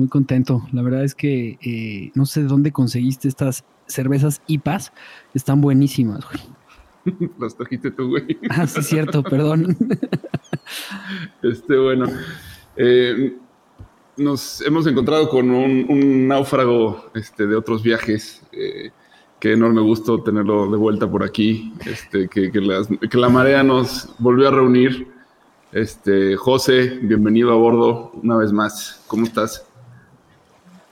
Muy contento. La verdad es que eh, no sé de dónde conseguiste estas cervezas IPAs. Están buenísimas, güey. Las trajiste tú, güey. Ah, sí, es cierto, perdón. Este, bueno. eh, nos hemos encontrado con un, un náufrago este, de otros viajes. eh, qué enorme gusto tenerlo de vuelta por aquí. Este, que, que las- que la marea nos volvió a reunir. Este, José, bienvenido a bordo una vez más. ¿Cómo estás?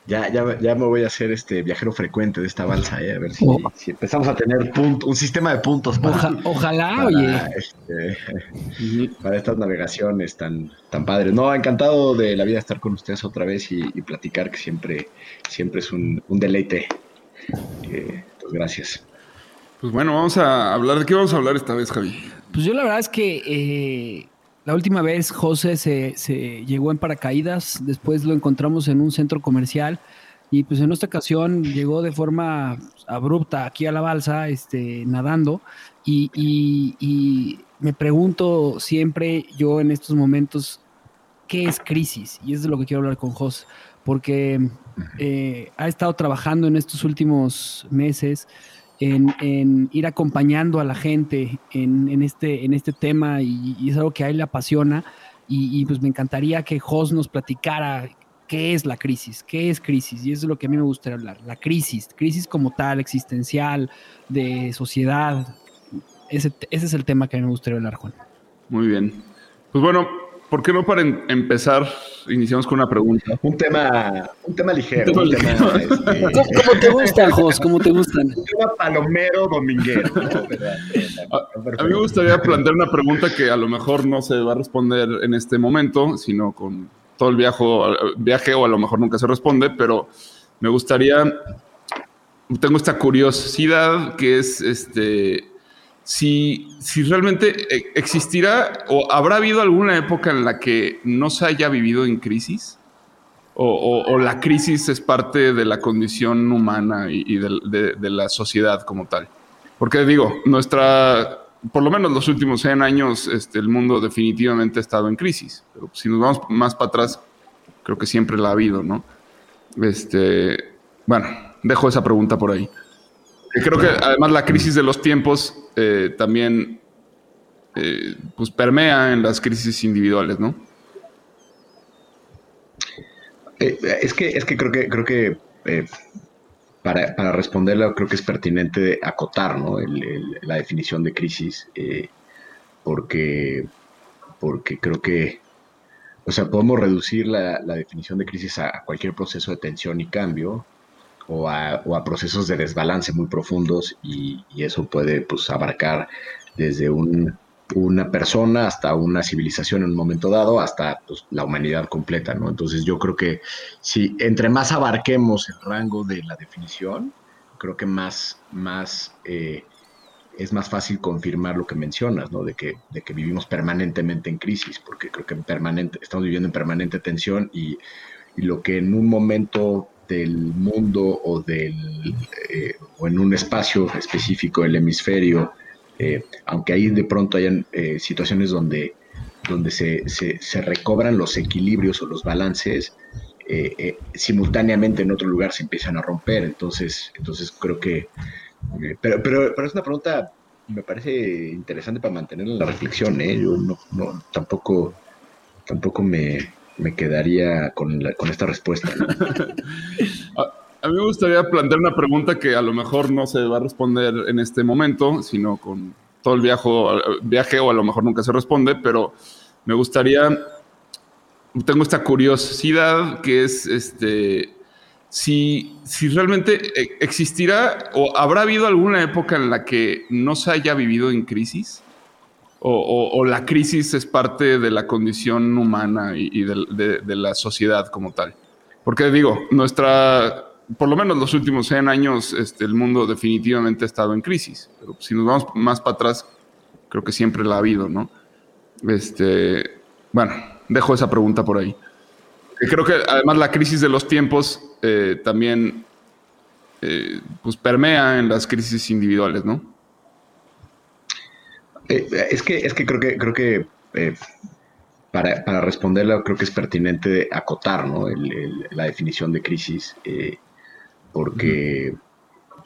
Ya, ya, ya me voy a hacer este viajero frecuente de esta balsa, eh, a ver si, Oh. si empezamos a tener punto- un sistema de puntos para, Oja- ojalá, para, oye. este, para estas navegaciones tan, tan padres. No, encantado de la vida estar con ustedes otra vez y, y platicar, que siempre, siempre es un, un deleite. Eh, pues gracias. Pues bueno, vamos a hablar. ¿De qué vamos a hablar esta vez, Javi? Pues yo la verdad es que eh, la última vez José se, se llegó en paracaídas, después lo encontramos en un centro comercial y pues en esta ocasión llegó de forma abrupta aquí a la balsa, este, nadando y, y- y me pregunto siempre yo en estos momentos, ¿qué es crisis? Y es de lo que quiero hablar con José, porque eh, ha estado trabajando en estos últimos meses en, ir acompañando a la gente en, este, en este tema y, y es algo que a él le apasiona y, y, pues me encantaría que Jos nos platicara qué es la crisis, qué es crisis y eso es lo que a mí me gustaría hablar, la crisis, crisis como tal, existencial, de sociedad, ese, ese es el tema que a mí me gustaría hablar, Juan. Muy bien. Pues bueno, ¿por qué no para em- empezar iniciamos con una pregunta? Un tema, un tema ligero, Un tema, este, ¿Cómo, cómo te gustan, Jos? ¿Cómo te gustan? un tema palomero dominguero. ¿no? ¿Verdad? A mí me gustaría plantear una pregunta que a lo mejor no se va a responder en este momento, sino con todo el viaje, viaje o a lo mejor nunca se responde, pero me gustaría, tengo esta curiosidad que es este, si, si realmente e- existirá o habrá habido alguna época en la que no se haya vivido en crisis. O, la crisis es parte de la condición humana y, de la sociedad como tal. Porque digo, nuestra, por lo menos los últimos 100 años, este, el mundo definitivamente ha estado en crisis. Pero si nos vamos más para atrás, creo que siempre la ha habido, ¿no? Este, bueno, dejo esa pregunta por ahí. Creo que además la crisis de los tiempos eh, también eh, pues permea en las crisis individuales, ¿no? Eh, es que, es que creo que, creo que para, para responderla creo que es pertinente acotar ¿no? El- el- la definición de crisis, porque, porque creo que, o sea, podemos reducir la, la definición de crisis a, a cualquier proceso de tensión y cambio, o a, procesos de desbalance muy profundos, y, eso puede pues, abarcar desde un una persona hasta una civilización en un momento dado, hasta pues, la humanidad completa, ¿no? Entonces yo creo que si entre más abarquemos el rango de la definición, creo que más, eh, es más fácil confirmar lo que mencionas, ¿no? De que, vivimos permanentemente en crisis, porque creo que en permanente, estamos viviendo en permanente tensión y lo que en un momento del mundo o, del, eh, o en un espacio específico del hemisferio, eh, aunque ahí de pronto hayan eh, situaciones donde, donde se, se, recobran los equilibrios o los balances, simultáneamente en otro lugar se empiezan a romper. Entonces, entonces creo que pero, pero, pero, es una pregunta, me parece interesante para mantener la reflexión, ¿eh? Yo no tampoco, tampoco me, me quedaría con, con esta respuesta. a, mí me gustaría plantear una pregunta que a lo mejor no se va a responder en este momento, sino con todo el viaje, viaje o a lo mejor nunca se responde, pero me gustaría, tengo esta curiosidad que es, este, si, si realmente eh, existirá o habrá habido alguna época en la que no se haya vivido en crisis. O, la crisis es parte de la condición humana y, de, la sociedad como tal. Porque digo, nuestra, por lo menos los últimos 100 años, este, el mundo definitivamente ha estado en crisis. Pero si nos vamos más para atrás, creo que siempre la ha habido, ¿no? Este, bueno, dejo esa pregunta por ahí. Creo que además la crisis de los tiempos eh, también eh, pues permea en las crisis individuales, ¿no? Eh, es que es que creo que creo que eh, para, para, responderla creo que es pertinente acotar ¿no? el, la definición de crisis porque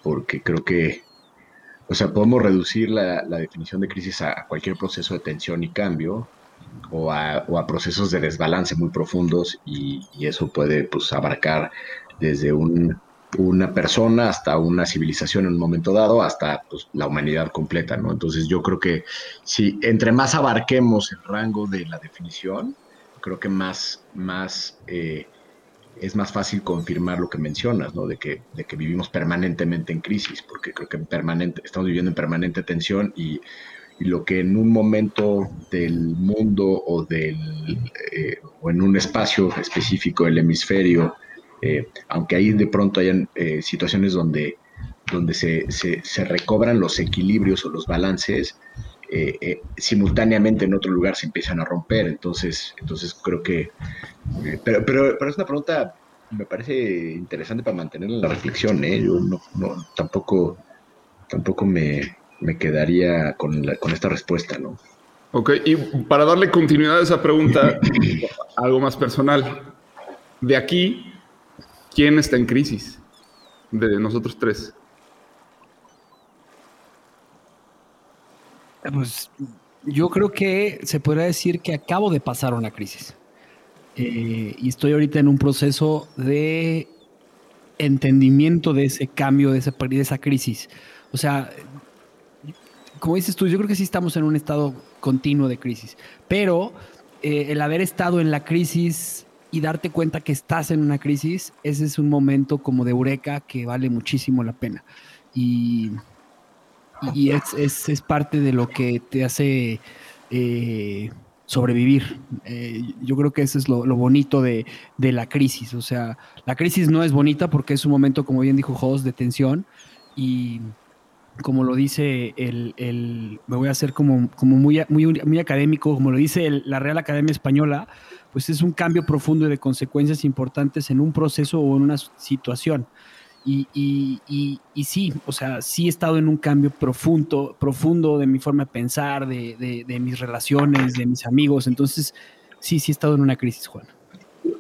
porque creo que o sea podemos reducir la, la definición de crisis a, a, cualquier proceso de tensión y cambio o a, o a procesos de desbalance muy profundos y, y, eso puede pues abarcar desde un, una persona hasta una civilización en un momento dado, hasta pues, la humanidad completa, ¿no? Entonces yo creo que si entre más abarquemos el rango de la definición, creo que más, más eh, es más fácil confirmar lo que mencionas, ¿no? De que, de que vivimos permanentemente en crisis, porque creo que en permanente, estamos viviendo en permanente tensión y, y lo que en un momento del mundo o, del, eh, o en un espacio específico del hemisferio eh, aunque ahí de pronto hayan eh, situaciones donde, donde se, se, se, recobran los equilibrios o los balances, eh, simultáneamente en otro lugar se empiezan a romper. Entonces, entonces creo que... Pero, pero, pero, es una pregunta, me parece interesante para mantener la reflexión. Yo no, no, tampoco, tampoco me, me quedaría con, la, con esta respuesta, ¿no? Ok, y para darle continuidad a esa pregunta, algo más personal. De aquí ¿Quién está en crisis de nosotros tres? Pues yo creo que se podría decir que acabo de pasar una crisis. Eh, y estoy ahorita en un proceso de entendimiento de ese cambio, de esa, de crisis. O sea, como dices tú, yo creo que sí estamos en un estado continuo de crisis, pero eh, el haber estado en la crisis y darte cuenta que estás en una crisis, ese es un momento como de eureka que vale muchísimo la pena. Y, y es, es, es, parte de lo que te hace eh, sobrevivir. Eh, yo creo que eso es lo, lo bonito de, de, la crisis. O sea, la crisis no es bonita porque es un momento, como bien dijo Jos, de tensión y como lo dice el, el, me voy a hacer como, como muy, muy, muy académico, como lo dice el, la Real Academia Española, pues es un cambio profundo y de consecuencias importantes en un proceso o en una situación. Y, y, y, y, sí, o sea, sí he estado en un cambio profundo, profundo de mi forma de pensar, de, de, de mis relaciones, de mis amigos. Entonces, sí, sí he estado en una crisis, Juan.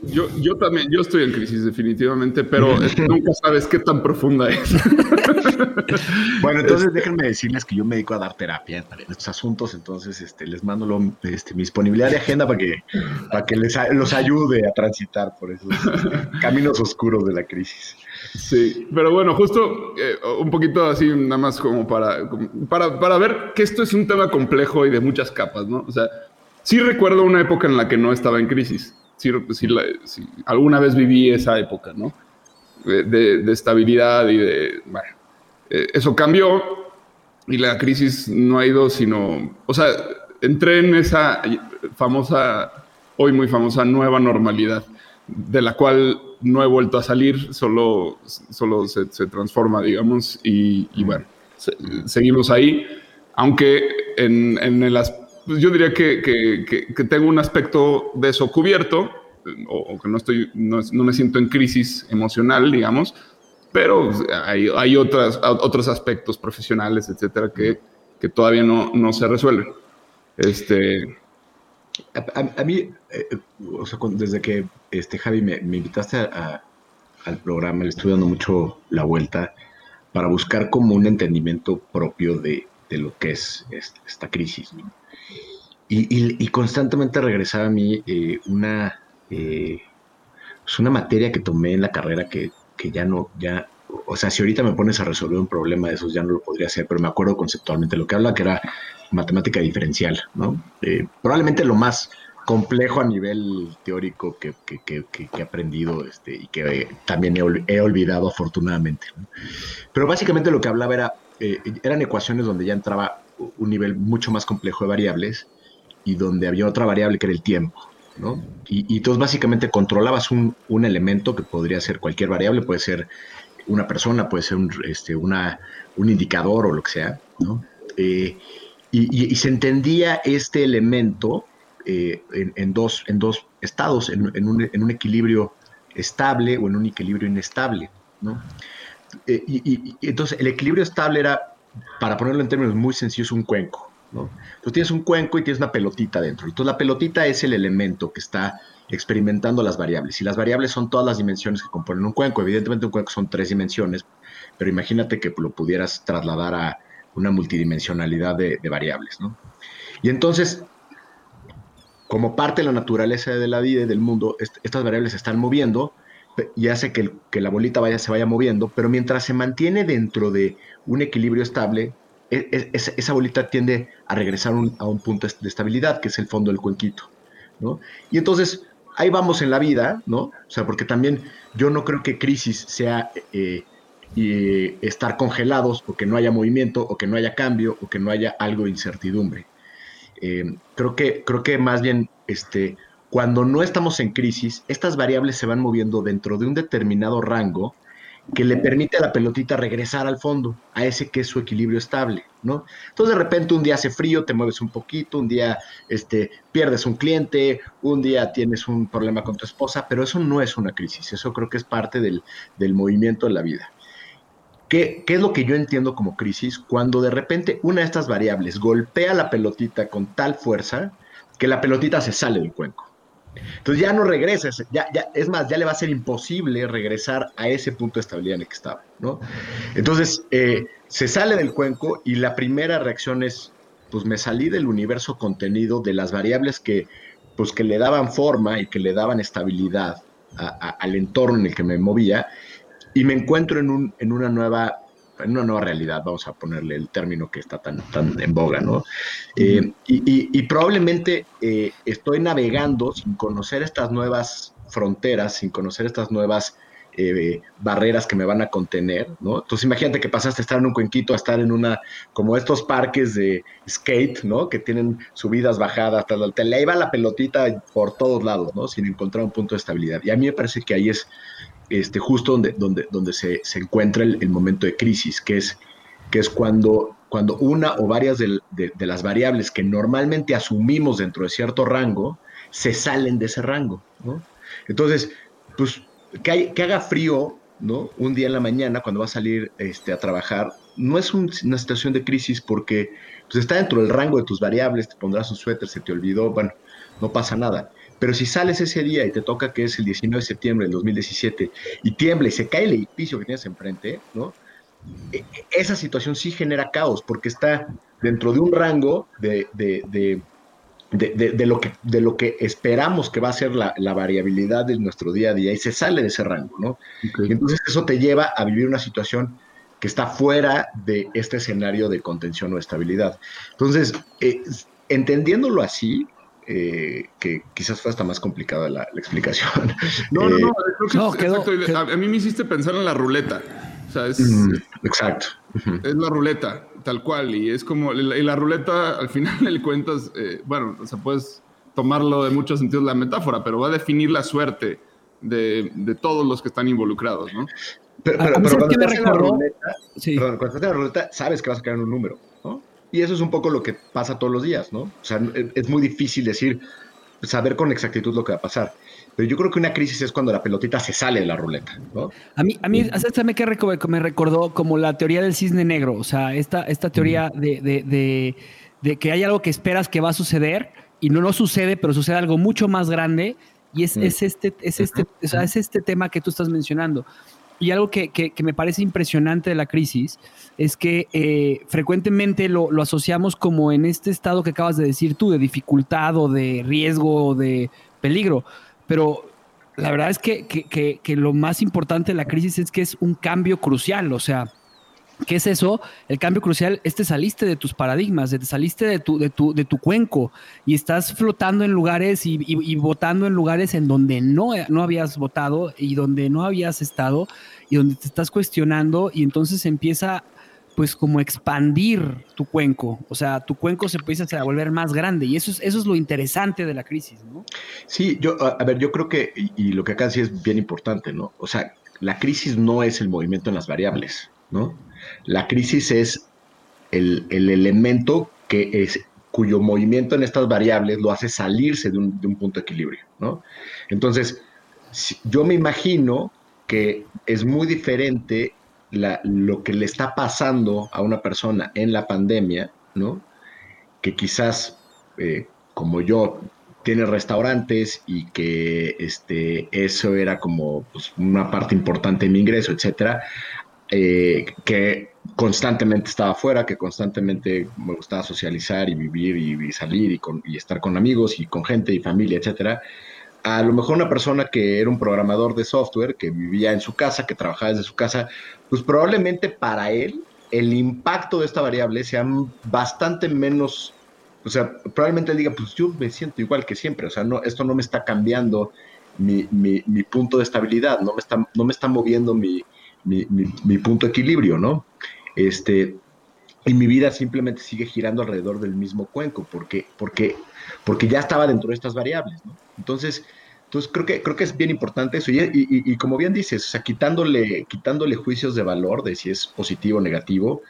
Yo, yo también, yo estoy en crisis definitivamente, pero nunca sabes qué tan profunda es. bueno, entonces este... déjenme decirles que yo me dedico a dar terapia en estos asuntos, entonces este, les mando lo, este, mi disponibilidad de agenda para que, para que les, los ayude a transitar por esos caminos oscuros de la crisis. Sí, pero bueno, justo eh, un poquito así, nada más como para, para, para ver que esto es un tema complejo y de muchas capas, ¿no? O sea, sí recuerdo una época en la que no estaba en crisis si, si, la, si, alguna vez viví esa época, ¿no? De, de, de estabilidad y de, bueno, eh, eso cambió y la crisis no ha ido sino, o sea, entré en esa famosa, hoy muy famosa, nueva normalidad, de la cual no he vuelto a salir, solo, solo se, transforma, digamos, y, bueno, seguimos ahí, aunque en, en el pues yo diría que, que, tengo un aspecto de eso cubierto, o, que no, estoy, no, no, me siento en crisis emocional, digamos, pero hay, hay otras, otros aspectos profesionales, etcétera, que, todavía no, no se resuelven. Este, a, mí, eh, desde que este, Javi me, me invitaste al programa, le estuve dando mucho la vuelta para buscar como un entendimiento propio de, de lo que es, esta crisis. Y, y, constantemente regresaba a mí eh, una, eh, pues una materia que tomé en la carrera que, que ya no, ya, o sea, si ahorita me pones a resolver un problema de esos, ya no lo podría hacer, pero me acuerdo conceptualmente lo que habla, que era matemática diferencial, ¿no? Eh, probablemente lo más complejo a nivel teórico que, he aprendido este, y que también he, olvidado afortunadamente. Pero básicamente lo que hablaba era, eh, eran ecuaciones donde ya entraba un nivel mucho más complejo de variables y donde había otra variable que era el tiempo. ¿no? Y, entonces básicamente controlabas un, elemento que podría ser cualquier variable, puede ser una persona, puede ser un, este, una, un indicador o lo que sea, ¿no? Eh, y, se entendía este elemento eh, en, dos, en dos estados, en, un, equilibrio estable o en un equilibrio inestable. ¿no? Eh, y, entonces el equilibrio estable era, para ponerlo en términos muy sencillos, un cuenco. Entonces tienes un cuenco y tienes una pelotita dentro. Entonces la pelotita es el elemento que está experimentando las variables. Y las variables son todas las dimensiones que componen un cuenco. Evidentemente un cuenco son tres dimensiones, pero imagínate que lo pudieras trasladar a una multidimensionalidad de, variables. Y entonces, como parte de la naturaleza de la vida y del mundo, estas variables se están moviendo y hace que, la bolita vaya, se vaya moviendo, pero mientras se mantiene dentro de un equilibrio estable, e, e, esa bolita tiende a regresar a un punto de estabilidad, que es el fondo del cuenquito. ¿no? Y entonces, ahí vamos en la vida, ¿no? O sea, porque también yo no creo que crisis sea eh, y estar congelados o que no haya movimiento o que no haya cambio o que no haya algo de incertidumbre. Eh, creo, que, creo que más bien este, cuando no estamos en crisis, estas variables se van moviendo dentro de un determinado rango que le permite a la pelotita regresar al fondo, a ese que es su equilibrio estable, ¿no? Entonces de repente un día hace frío, te mueves un poquito, un día este, pierdes un cliente, un día tienes un problema con tu esposa, pero eso no es una crisis, eso creo que es parte del, del movimiento de la vida. ¿Qué, es lo que yo entiendo como crisis? Cuando de repente una de estas variables golpea la pelotita con tal fuerza que la pelotita se sale del cuenco. Entonces ya no regresa, ya, ya, es más, ya le va a ser imposible regresar a ese punto de estabilidad en el que estaba, ¿no? Entonces, eh, se sale del cuenco y la primera reacción es, pues me salí del universo contenido de las variables que, pues, que le daban forma y que le daban estabilidad al entorno en el que me movía y me encuentro en, un, en una nueva en una nueva realidad, vamos a ponerle el término que está tan, tan en boga, ¿no? Eh, y, probablemente eh, estoy navegando sin conocer estas nuevas fronteras, sin conocer estas nuevas eh, barreras que me van a contener, ¿no? Entonces imagínate que pasaste a estar en un cuenquito a estar en una, como estos parques de skate, ¿no? Que tienen subidas, bajadas, tal, te le iba la pelotita por todos lados, ¿no? Sin encontrar un punto de estabilidad. Y a mí me parece que ahí es este, justo donde, donde, donde se, encuentra el, momento de crisis, que es, que es cuando, cuando una o varias de, las variables que normalmente asumimos dentro de cierto rango se salen de ese rango. Entonces, pues que, que, haga frío ¿no? un día en la mañana cuando va a salir este, a trabajar, no es una situación de crisis porque pues, está dentro del rango de tus variables, te pondrás un suéter, se te olvidó, bueno, no pasa nada. Pero si sales ese día y te toca que es el 19 de septiembre del 2017 y tiembla y se cae el edificio que tienes enfrente, ¿no? E, e, esa situación sí genera caos porque está dentro de un rango de, de, de, lo, que, de lo que esperamos que va a ser la, variabilidad de nuestro día a día y se sale de ese rango, ¿no? entonces eso te lleva a vivir una situación que está fuera de este escenario de contención o estabilidad. Entonces, eh, entendiéndolo así, eh, que quizás fue hasta más complicada la, explicación. No, no, no, eh, A, mí me hiciste pensar en la ruleta. O sea, es, mm, exacto. Es la ruleta. Tal cual, y es como, y la ruleta al final le cuentas, eh, bueno, o sea, puedes tomarlo de muchos sentidos la metáfora, pero va a definir la suerte de, de todos los que están involucrados, ¿no? Pero, pero, pero cuando, estás en la ruleta, sí. perdón, cuando estás en la ruleta, sabes que vas a caer en un número, ¿no? Y eso es un poco lo que pasa todos los días, ¿no? O sea, es muy difícil decir, saber con exactitud lo que va a pasar. Pero yo creo que una crisis es cuando la pelotita se sale de la ruleta, ¿no? A mí, a mí, me que me recordó como la teoría del cisne negro, o sea, esta, esta teoría de, de, de, de, que hay algo que esperas que va a suceder y no, no sucede, pero sucede algo mucho más grande y es, es este, es, este, o sea, es este tema que tú estás mencionando. Y algo que, que, me parece impresionante de la crisis es que eh, frecuentemente lo, lo, asociamos como en este estado que acabas de decir tú, de dificultad o de riesgo o de peligro. Pero la verdad es que, que, que, lo más importante de la crisis es que es un cambio crucial. O sea, ¿Qué es eso? El cambio crucial es te saliste de tus paradigmas, te saliste de tu, de tu, de tu cuenco y estás flotando en lugares y, y, votando en lugares en donde no, no habías votado y donde no habías estado y donde te estás cuestionando y entonces empieza pues como expandir tu cuenco, o sea, tu cuenco se empieza a volver más grande y eso es, eso es lo interesante de la crisis, ¿no? Sí, yo, a ver, yo creo que, y, lo que acá sí es bien importante, ¿no? O sea, la crisis no es el movimiento en las variables, ¿no? La crisis es el, elemento que es, cuyo movimiento en estas variables lo hace salirse de un, punto de equilibrio, ¿no? Entonces, yo me imagino que es muy diferente lo que le está pasando a una persona en la pandemia, ¿no? Que quizás, eh, como yo, tiene restaurantes y que este, eso era como pues, una parte importante de mi ingreso, etcétera, eh, que constantemente estaba afuera, que constantemente me gustaba socializar y vivir y, salir y, estar con amigos y con gente y familia, etcétera. A lo mejor una persona que era un programador de software, que vivía en su casa, que trabajaba desde su casa, pues probablemente para él el impacto de esta variable sea bastante menos, o sea, probablemente él diga, pues yo me siento igual que siempre, o sea, no, esto no me está cambiando mi, punto de estabilidad, no me está, no me está moviendo mi, mi, punto de equilibrio, ¿no? Este, y mi vida simplemente sigue girando alrededor del mismo cuenco, porque, porque, porque ya estaba dentro de estas variables, ¿no? Entonces, entonces creo que, creo que es bien importante eso. Y, como bien dices, quitándole, quitándole juicios de valor de si es positivo o negativo,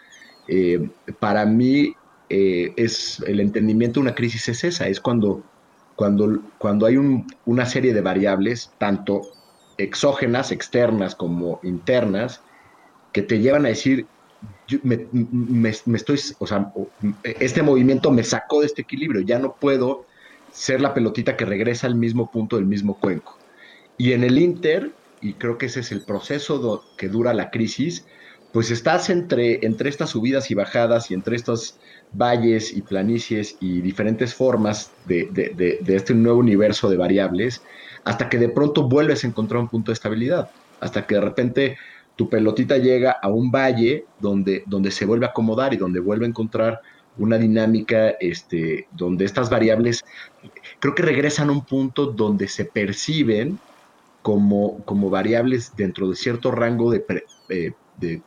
eh, para mí eh, es el entendimiento de una crisis es esa, es cuando, cuando, cuando hay una serie de variables, tanto exógenas, externas como internas, que te llevan a decir, me, estoy, o sea, este movimiento me sacó de este equilibrio, ya no puedo ser la pelotita que regresa al mismo punto del mismo cuenco. Y en el Inter, y creo que ese es el proceso que dura la crisis, pues estás entre, entre estas subidas y bajadas y entre estos valles y planicies y diferentes formas de, de este nuevo universo de variables hasta que de pronto vuelves a encontrar un punto de estabilidad, hasta que de repente tu pelotita llega a un valle donde, donde se vuelve a acomodar y donde vuelve a encontrar una dinámica este, donde estas variables creo que regresan a un punto donde se perciben como, como variables dentro de cierto rango de, eh, de,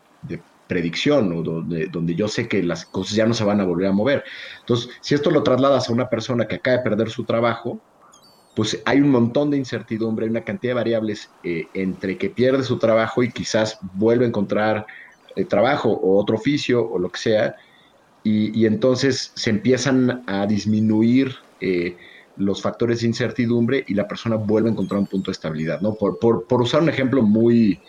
predicción o donde, donde yo sé que las cosas ya no se van a volver a mover. Entonces, si esto lo trasladas a una persona que acaba de perder su trabajo, pues hay un montón de incertidumbre, hay una cantidad de variables eh, entre que pierde su trabajo y quizás vuelve a encontrar eh, trabajo o otro oficio o lo que sea, y, entonces se empiezan a disminuir eh, los factores de incertidumbre y la persona vuelve a encontrar un punto de estabilidad, ¿no? Por, por, usar un ejemplo muy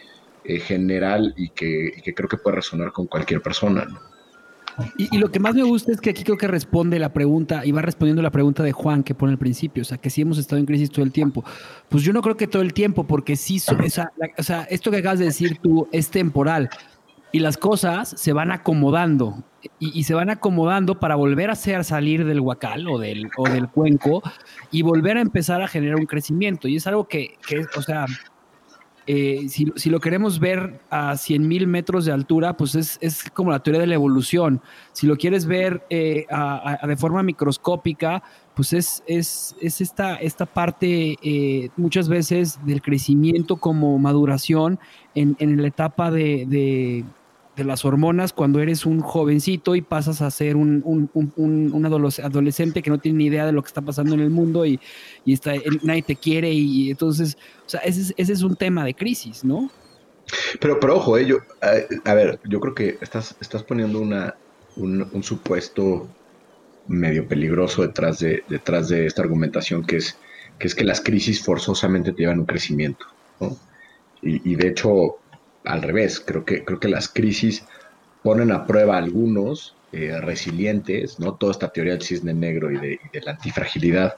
general y que, y que creo que puede resonar con cualquier persona, ¿no? Y, lo que más me gusta es que aquí creo que responde la pregunta, y va respondiendo la pregunta de Juan que pone al principio, o sea, que si hemos estado en crisis todo el tiempo. Pues yo no creo que todo el tiempo, porque sí, o sea, esto que acabas de decir tú es temporal y las cosas se van acomodando y, se van acomodando para volver a hacer salir del huacal o del, o del cuenco y volver a empezar a generar un crecimiento. Y es algo que, que o sea, eh, si, lo queremos ver a 100 mil metros de altura, pues es, como la teoría de la evolución. Si lo quieres ver eh, de forma microscópica, pues es, es, esta, esta parte eh, muchas veces del crecimiento como maduración en, la etapa de las hormonas cuando eres un jovencito y pasas a ser un, un, un, un adolescente que no tiene ni idea de lo que está pasando en el mundo y, y está, nadie te quiere y, entonces, o sea, ese, ese, es un tema de crisis, ¿no? Pero, pero ojo, eh, yo, a, ver, yo creo que estás, estás poniendo una, un, supuesto medio peligroso detrás de, detrás de esta argumentación que es, que es que las crisis forzosamente te llevan a un crecimiento, ¿no? Y de hecho, al revés, creo que, creo que las crisis ponen a prueba a algunos eh, resilientes, ¿no? Toda esta teoría del cisne negro y de, la antifragilidad,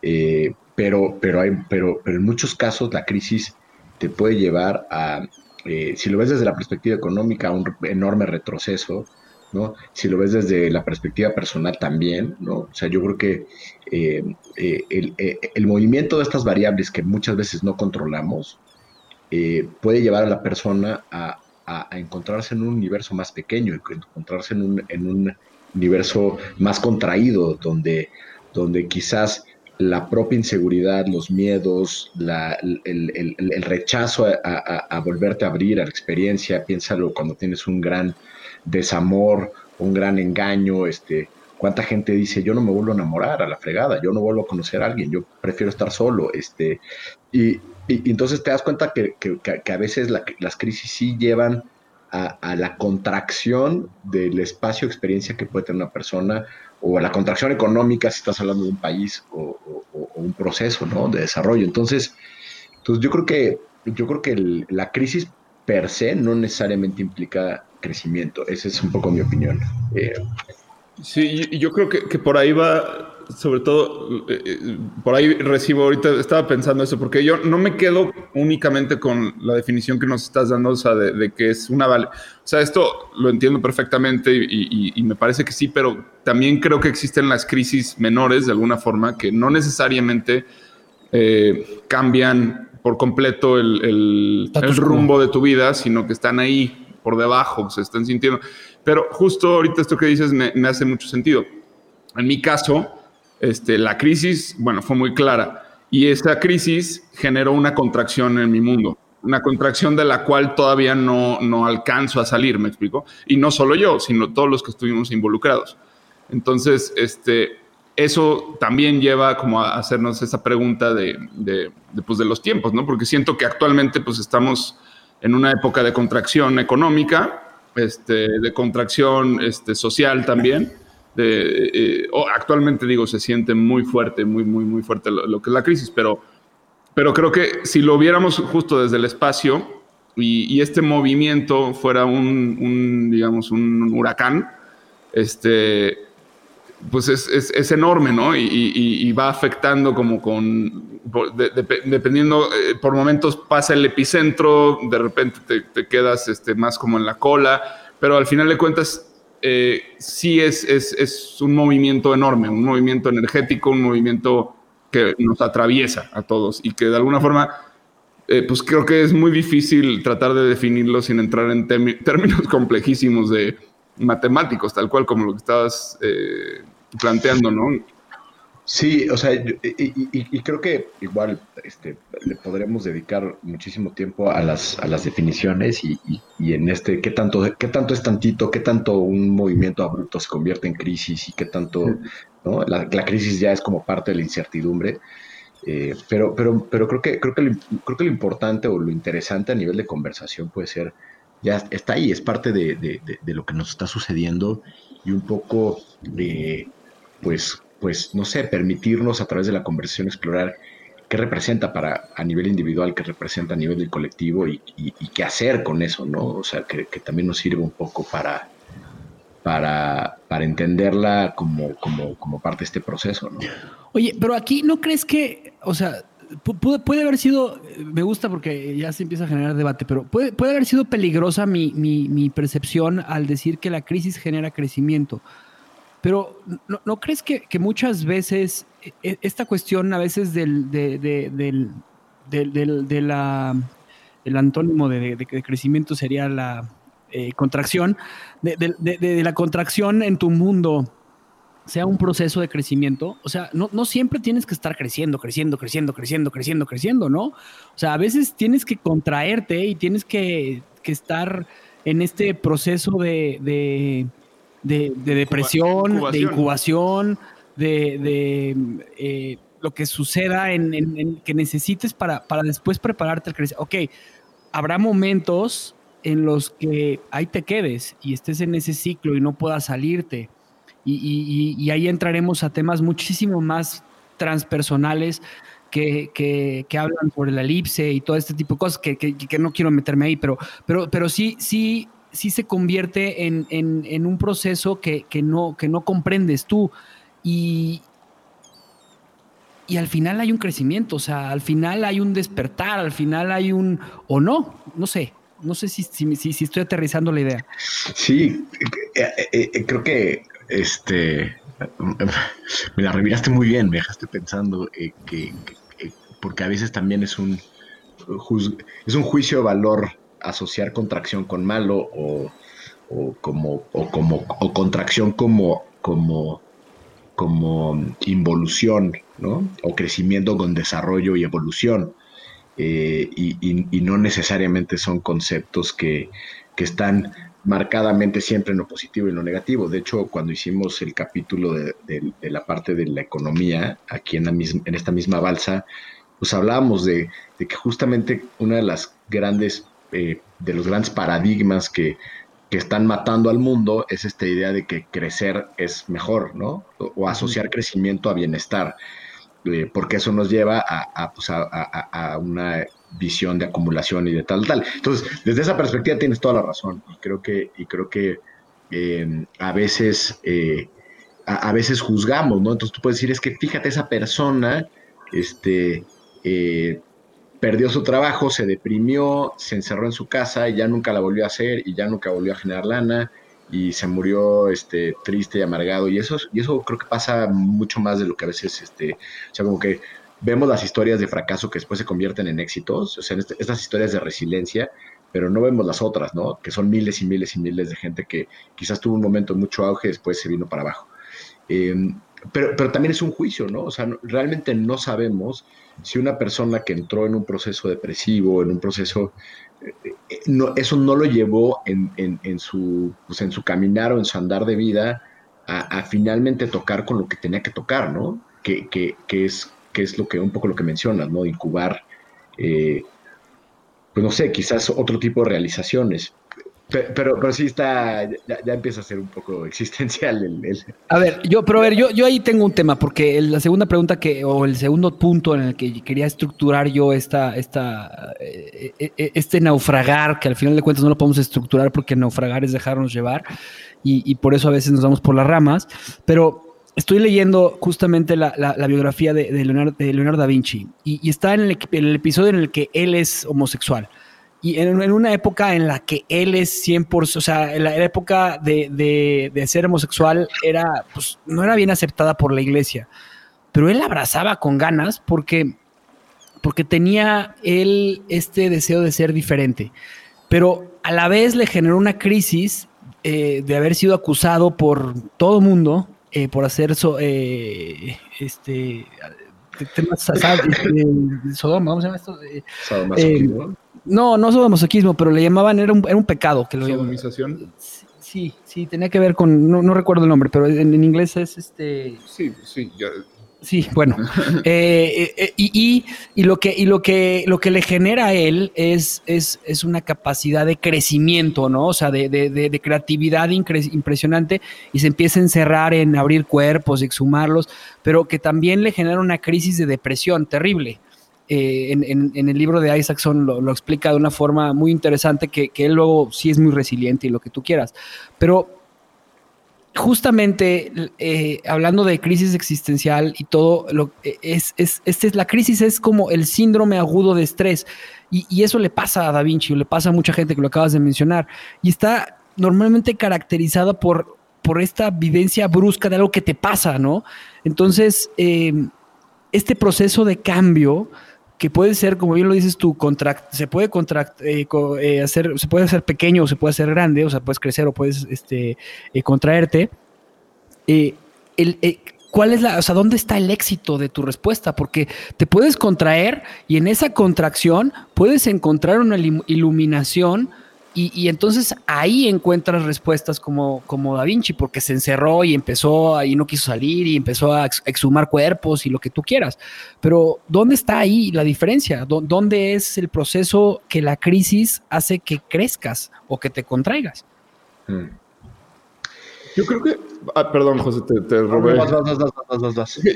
eh, pero, pero, hay, pero, pero en muchos casos la crisis te puede llevar a, eh, si lo ves desde la perspectiva económica, a un enorme retroceso, ¿no? Si lo ves desde la perspectiva personal también, ¿no? O sea, yo creo que el, el, movimiento de estas variables que muchas veces no controlamos, eh, puede llevar a la persona a, encontrarse en un universo más pequeño, encontrarse en un, en un universo más contraído, donde, donde quizás la propia inseguridad, los miedos, el, rechazo a, volverte a abrir a la experiencia, piénsalo cuando tienes un gran desamor, un gran engaño, este, cuánta gente dice, yo no me vuelvo a enamorar a la fregada, yo no vuelvo a conocer a alguien, yo prefiero estar solo, este, y, y, entonces te das cuenta que, a veces las crisis sí llevan a, la contracción del espacio experiencia que puede tener una persona o a la contracción económica si estás hablando de un país o, un proceso de desarrollo. Entonces, entonces yo creo que, yo creo que la crisis per se no necesariamente implica crecimiento. Esa es un poco mi opinión. Eh, sí, yo creo que, que por ahí va sobre todo, eh, eh, por ahí recibo ahorita, estaba pensando eso, porque yo no me quedo únicamente con la definición que nos estás dando, o sea, de, que es una vale. O sea, esto lo entiendo perfectamente y, me parece que sí, pero también creo que existen las crisis menores, de alguna forma, que no necesariamente eh, cambian por completo el, el rumbo de tu vida, sino que están ahí por debajo, se están sintiendo. Pero justo ahorita esto que dices me, me hace mucho sentido. En mi caso, este, la crisis, bueno, fue muy clara. Y esa crisis generó una contracción en mi mundo, una contracción de la cual todavía no, no alcanzo a salir, me explico. Y no solo yo, sino todos los que estuvimos involucrados. Entonces, este, eso también lleva como a hacernos esa pregunta de, de, pues de los tiempos, ¿no? Porque siento que actualmente pues estamos en una época de contracción económica, este, de contracción este, social también eh, actualmente digo, se siente muy fuerte, muy, muy, muy fuerte lo, que es la crisis, pero, pero creo que si lo viéramos justo desde el espacio y, este movimiento fuera un, digamos, un huracán, este, pues es, es, enorme, ¿no? Y, va afectando como con, dependiendo, eh, por momentos pasa el epicentro, de repente te, te, quedas este, más como en la cola, pero al final de cuentas eh, sí es, es, un movimiento enorme, un movimiento energético, un movimiento que nos atraviesa a todos y que de alguna forma, eh, pues creo que es muy difícil tratar de definirlo sin entrar en términos complejísimos de matemáticos, tal cual como lo que estabas eh, planteando, ¿no? Sí, o sea, y, creo que igual este, le podremos dedicar muchísimo tiempo a las, a las definiciones y, en este, qué tanto, qué tanto es tantito, qué tanto un movimiento abrupto se convierte en crisis y qué tanto, ¿no? La, crisis ya es como parte de la incertidumbre. Eh, pero, pero, pero creo que, creo que lo, creo que lo importante o lo interesante a nivel de conversación puede ser, ya está ahí, es parte de, de, de lo que nos está sucediendo y un poco de, pues, pues, no sé, permitirnos a través de la conversación explorar qué representa para a nivel individual, qué representa a nivel del colectivo y, qué hacer con eso, ¿no? O sea, que, también nos sirve un poco para, para, para entenderla como, como, como, parte de este proceso, ¿no? Oye, pero aquí no crees que, o sea, puede, puede, haber sido, me gusta porque ya se empieza a generar debate, pero puede, puede haber sido peligrosa mi, mi, mi percepción al decir que la crisis genera crecimiento. Pero ¿no, crees que, muchas veces e, esta cuestión a veces del, del, el antónimo de, crecimiento sería la eh, contracción, de, la contracción en tu mundo sea un proceso de crecimiento, o sea, no, siempre tienes que estar creciendo, creciendo, creciendo, creciendo, creciendo, creciendo, ¿no? O sea, a veces tienes que contraerte y tienes que, que estar en este proceso de, de, depresión, de incubación, de, eh, lo que suceda en, que necesites para, para después prepararte al crecimiento. Ok, habrá momentos en los que ahí te quedes y estés en ese ciclo y no puedas salirte. Y, ahí entraremos a temas muchísimo más transpersonales que, que, hablan por la elipse y todo este tipo de cosas que, que, no quiero meterme ahí, pero, pero, pero sí, sí, sí se convierte en, en, un proceso que, no, que no comprendes tú. Y, y al final hay un crecimiento, o sea, al final hay un despertar, al final hay un, o no, no sé, no sé si, si, si, estoy aterrizando la idea. Sí, eh, eh, eh, creo que este me la reviraste muy bien, me dejaste pensando que, porque a veces también es un es un juicio de valor asociar contracción con malo o, como o como o contracción como como como involución, ¿no? O crecimiento con desarrollo y evolución. Eh, y, no necesariamente son conceptos que, están marcadamente siempre en lo positivo y en lo negativo. De hecho, cuando hicimos el capítulo de, la parte de la economía, aquí en, la en esta misma balsa, pues hablábamos de, que justamente una de las grandes, eh, de los grandes paradigmas que, están matando al mundo es esta idea de que crecer es mejor, ¿no? O, asociar crecimiento a bienestar. Eh, porque eso nos lleva pues, a, una visión de acumulación y de tal, tal. Entonces, desde esa perspectiva tienes toda la razón y creo que, y creo que em, a veces... Eh, a, veces juzgamos, ¿no? Entonces tú puedes decir, es que fíjate, esa persona este, eh, perdió su trabajo, se deprimió, se encerró en su casa y ya nunca la volvió a hacer y ya nunca volvió a generar lana y se murió este, triste y amargado. Y eso, y eso creo que pasa mucho más de lo que a veces, este, o sea, como que vemos las historias de fracaso que después se convierten en éxitos, o sea, este, estas historias de resiliencia, pero no vemos las otras, ¿no? Que son miles y miles y miles de gente que quizás tuvo un momento mucho auge y después se vino para abajo. Em, pero, pero también es un juicio, ¿no? O sea, realmente no sabemos si una persona que entró en un proceso depresivo, en un proceso no, eso no lo llevó en, en, su, pues, en su caminar o en su andar de vida a, finalmente tocar con lo que tenía que tocar, ¿no? Que, que, que, es, que es lo que un poco lo que mencionas, ¿no? Incubar, eh, pues no sé, quizás otro tipo de realizaciones. Pero, pero sí está, ya, empieza a ser un poco existencial el, A ver, yo, pero ver, yo, yo ahí tengo un tema, porque la segunda pregunta que, o el segundo punto en el que quería estructurar yo esta, esta, eh, eh, eh, este naufragar, que al final de cuentas no lo podemos estructurar porque naufragar es dejarnos llevar, y, por eso a veces nos vamos por las ramas, pero estoy leyendo justamente la, biografía de, Leonardo, da Vinci, y, está en el, en el episodio en el que él es homosexual y en, una época en la que él es 100%, o sea, en la, época de, ser homosexual era, pues, no era bien aceptada por la iglesia, pero él abrazaba con ganas porque, porque tenía él este deseo de ser diferente, pero a la vez le generó una crisis eh, de haber sido acusado por todo mundo eh, por hacer eh, este temas este, Sodoma, vamos a llamar esto? No, no sadomasoquismo, pero le llamaban, era un, era un pecado. Que lo ¿Sodomización? Sí, sí, tenía que ver con, no, recuerdo el nombre, pero en, inglés es este... Sí, sí, ya, Sí, bueno. Eh, eh, y, y, lo que, y lo que, lo que le genera a él es, es, es una capacidad de crecimiento, ¿no? O sea, de, de, de, creatividad impresionante y se empieza a encerrar en abrir cuerpos, exhumarlos, pero que también le genera una crisis de depresión terrible. Eh, en, el libro de Isaacson lo, explica de una forma muy interesante que, él luego sí es muy resiliente y lo que tú quieras. Pero justamente eh, hablando de crisis existencial y todo, lo, eh, es, es, este, la crisis es como el síndrome agudo de estrés. Y, eso le pasa a Da Vinci, le pasa a mucha gente que lo acabas de mencionar. Y está normalmente caracterizada por, por esta vivencia brusca de algo que te pasa, ¿no? Entonces, este proceso de cambio que puede ser, como bien lo dices tú, se puede eh, eh, hacer, se puede hacer pequeño o se puede hacer grande, o sea, puedes crecer o puedes este, eh, contraerte. ¿Cuál es la, o sea, dónde está el éxito de tu respuesta? Porque te puedes contraer y en esa contracción puedes encontrar una iluminación y, entonces ahí encuentras respuestas como, como Da Vinci, porque se encerró y empezó y no quiso salir y empezó a exhumar cuerpos y lo que tú quieras. Pero ¿dónde está ahí la diferencia? ¿Dónde es el proceso que la crisis hace que crezcas o que te contraigas? Hmm. Yo creo que, ah, perdón, José, te, robé.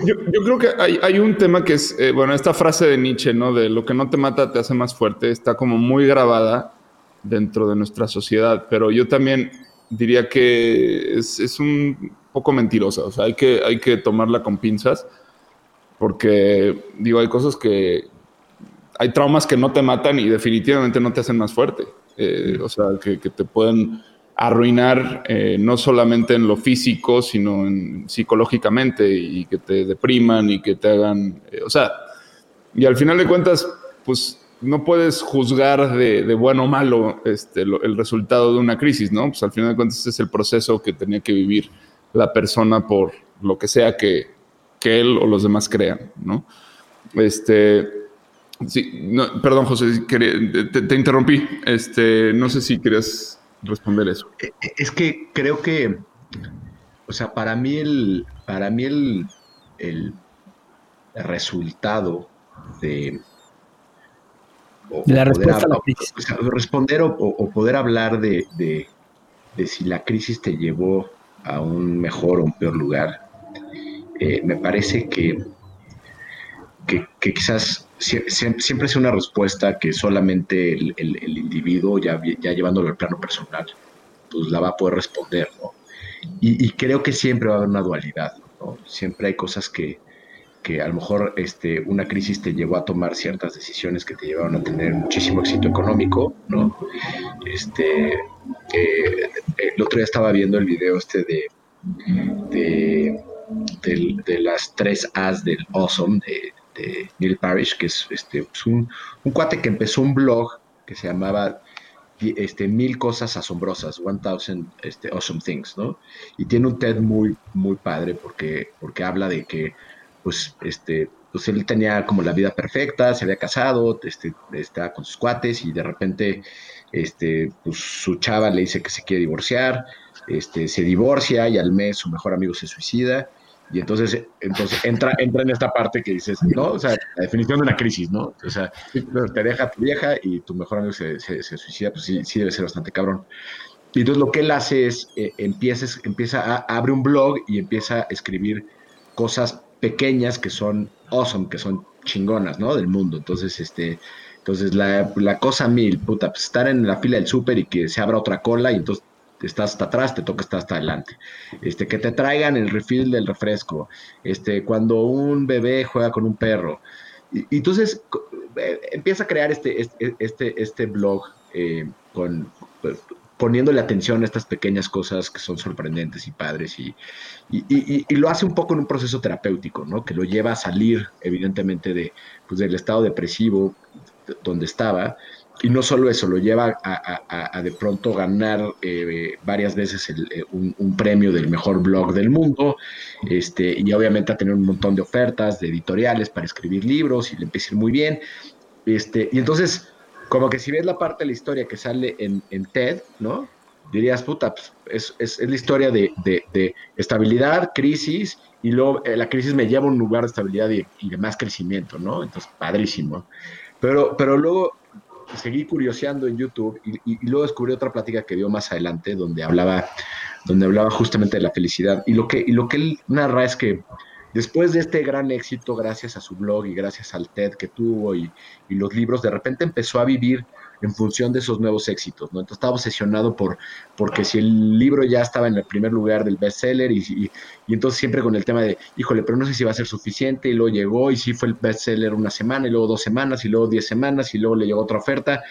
Yo, creo que hay, un tema que es, eh, bueno, esta frase de Nietzsche, ¿no? De lo que no te mata te hace más fuerte, está como muy grabada dentro de nuestra sociedad, pero yo también diría que es, un poco mentirosa, o sea, hay que, hay que tomarla con pinzas, porque digo, hay cosas que, hay traumas que no te matan y definitivamente no te hacen más fuerte, eh, o sea, que, te pueden arruinar eh, no solamente en lo físico, sino en, psicológicamente y que te depriman y que te hagan, eh, o sea, y al final de cuentas, pues no puedes juzgar de, bueno o malo este, el resultado de una crisis, ¿no? Pues al final de cuentas es el proceso que tenía que vivir la persona por lo que sea que, que él o los demás crean, ¿no? Este, sí, perdón, José, te, interrumpí. Este, no sé si querías responder eso. Eh, eh, es que creo que, o sea, para mí el, para mí el, el resultado de la respuesta a la crisis. responder o, poder hablar de, si la crisis te llevó a un mejor o un peor lugar, eh, me parece que, que, quizás siempre es una respuesta que solamente el, individuo, ya, ya llevándolo al plano personal, pues la va a poder responder, ¿no? Y, y creo que siempre va a haber una dualidad, ¿no? Siempre hay cosas que, que a lo mejor este, una crisis te llevó a tomar ciertas decisiones que te llevaron a tener muchísimo éxito económico, ¿no? Este, eh, el otro día estaba viendo el video este de, de, las tres As del Awesome de, Neil Parrish, que es este, pues un, un, cuate que empezó un blog que se llamaba este, Mil Cosas Asombrosas, One Thousand este, Awesome Things, ¿no? Y tiene un TED muy, muy padre porque, porque habla de que pues, este, pues él tenía como la vida perfecta, se había casado, este, estaba con sus cuates y de repente, este, pues su chava le dice que se quiere divorciar, este, se divorcia y al mes su mejor amigo se suicida. Y entonces, entonces entra, entra en esta parte que dices, ¿no? O sea, la definición de una crisis, ¿no? O sea, te deja tu vieja y tu mejor amigo se, suicida, pues sí, sí, debe ser bastante cabrón. Y entonces lo que él hace es, eh, empieza, empieza a, abre un blog y empieza a escribir cosas pequeñas que son awesome, que son chingonas, ¿no? Del mundo. Entonces, este, entonces la, cosa mil, puta, pues estar en la fila del súper y que se abra otra cola y entonces estás hasta atrás, te toca estar hasta adelante. Este, que te traigan el refill del refresco. Este, cuando un bebé juega con un perro. Y, entonces eh, empieza a crear este, este, este, este blog eh, con, poniéndole atención a estas pequeñas cosas que son sorprendentes y padres y, y, lo hace un poco en un proceso terapéutico, ¿no? Que lo lleva a salir, evidentemente, de, pues, del estado depresivo donde estaba. Y no solo eso, lo lleva a, de pronto ganar eh, varias veces eh, un, premio del mejor blog del mundo, este, y obviamente a tener un montón de ofertas de editoriales para escribir libros y le empieza a ir muy bien. Este, y entonces, como que si ves la parte de la historia que sale en, en TED, ¿no? Dirías, puta, pues, es, es, es, la historia de, de, de, estabilidad, crisis, y luego eh, la crisis me lleva a un lugar de estabilidad y, y, de más crecimiento, ¿no? Entonces, padrísimo. Pero, pero luego seguí curioseando en YouTube y, y, luego descubrí otra plática que dio más adelante donde hablaba, donde hablaba justamente de la felicidad. Y lo que, y lo que él narra es que Después de este gran éxito, gracias a su blog y gracias al TED que tuvo y, los libros, de repente empezó a vivir en función de esos nuevos éxitos, ¿no? Entonces estaba obsesionado por, porque si el libro ya estaba en el primer lugar del bestseller y, y, y entonces siempre con el tema de, híjole, pero no sé si va a ser suficiente y luego llegó y sí fue el bestseller una semana y luego dos semanas y luego diez semanas y luego le llegó otra oferta,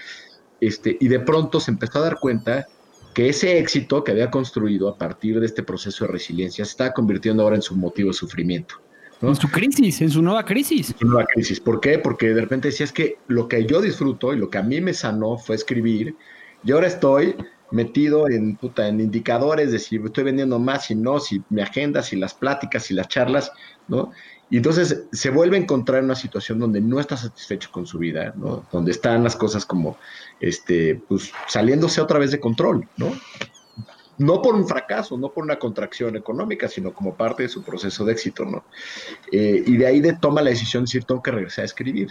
este, y de pronto se empezó a dar cuenta que ese éxito que había construido a partir de este proceso de resiliencia se está convirtiendo ahora en su motivo de sufrimiento. En su crisis, en su nueva crisis. Su nueva crisis. ¿Por qué? Porque de repente decía es que lo que yo disfruto y lo que a mí me sanó fue escribir y ahora estoy metido en, puta, en indicadores de si estoy vendiendo más, si no, si mi agenda, si las pláticas, si las charlas, ¿no? Y entonces se vuelve a encontrar en una situación donde no está satisfecho con su vida, ¿no? Donde están las cosas como, este, pues, saliéndose otra vez de control, ¿no? No por un fracaso, no por una contracción económica, sino como parte de su proceso de éxito, ¿no? Eh, y de ahí de toma la decisión de decir, tengo que regresar a escribir.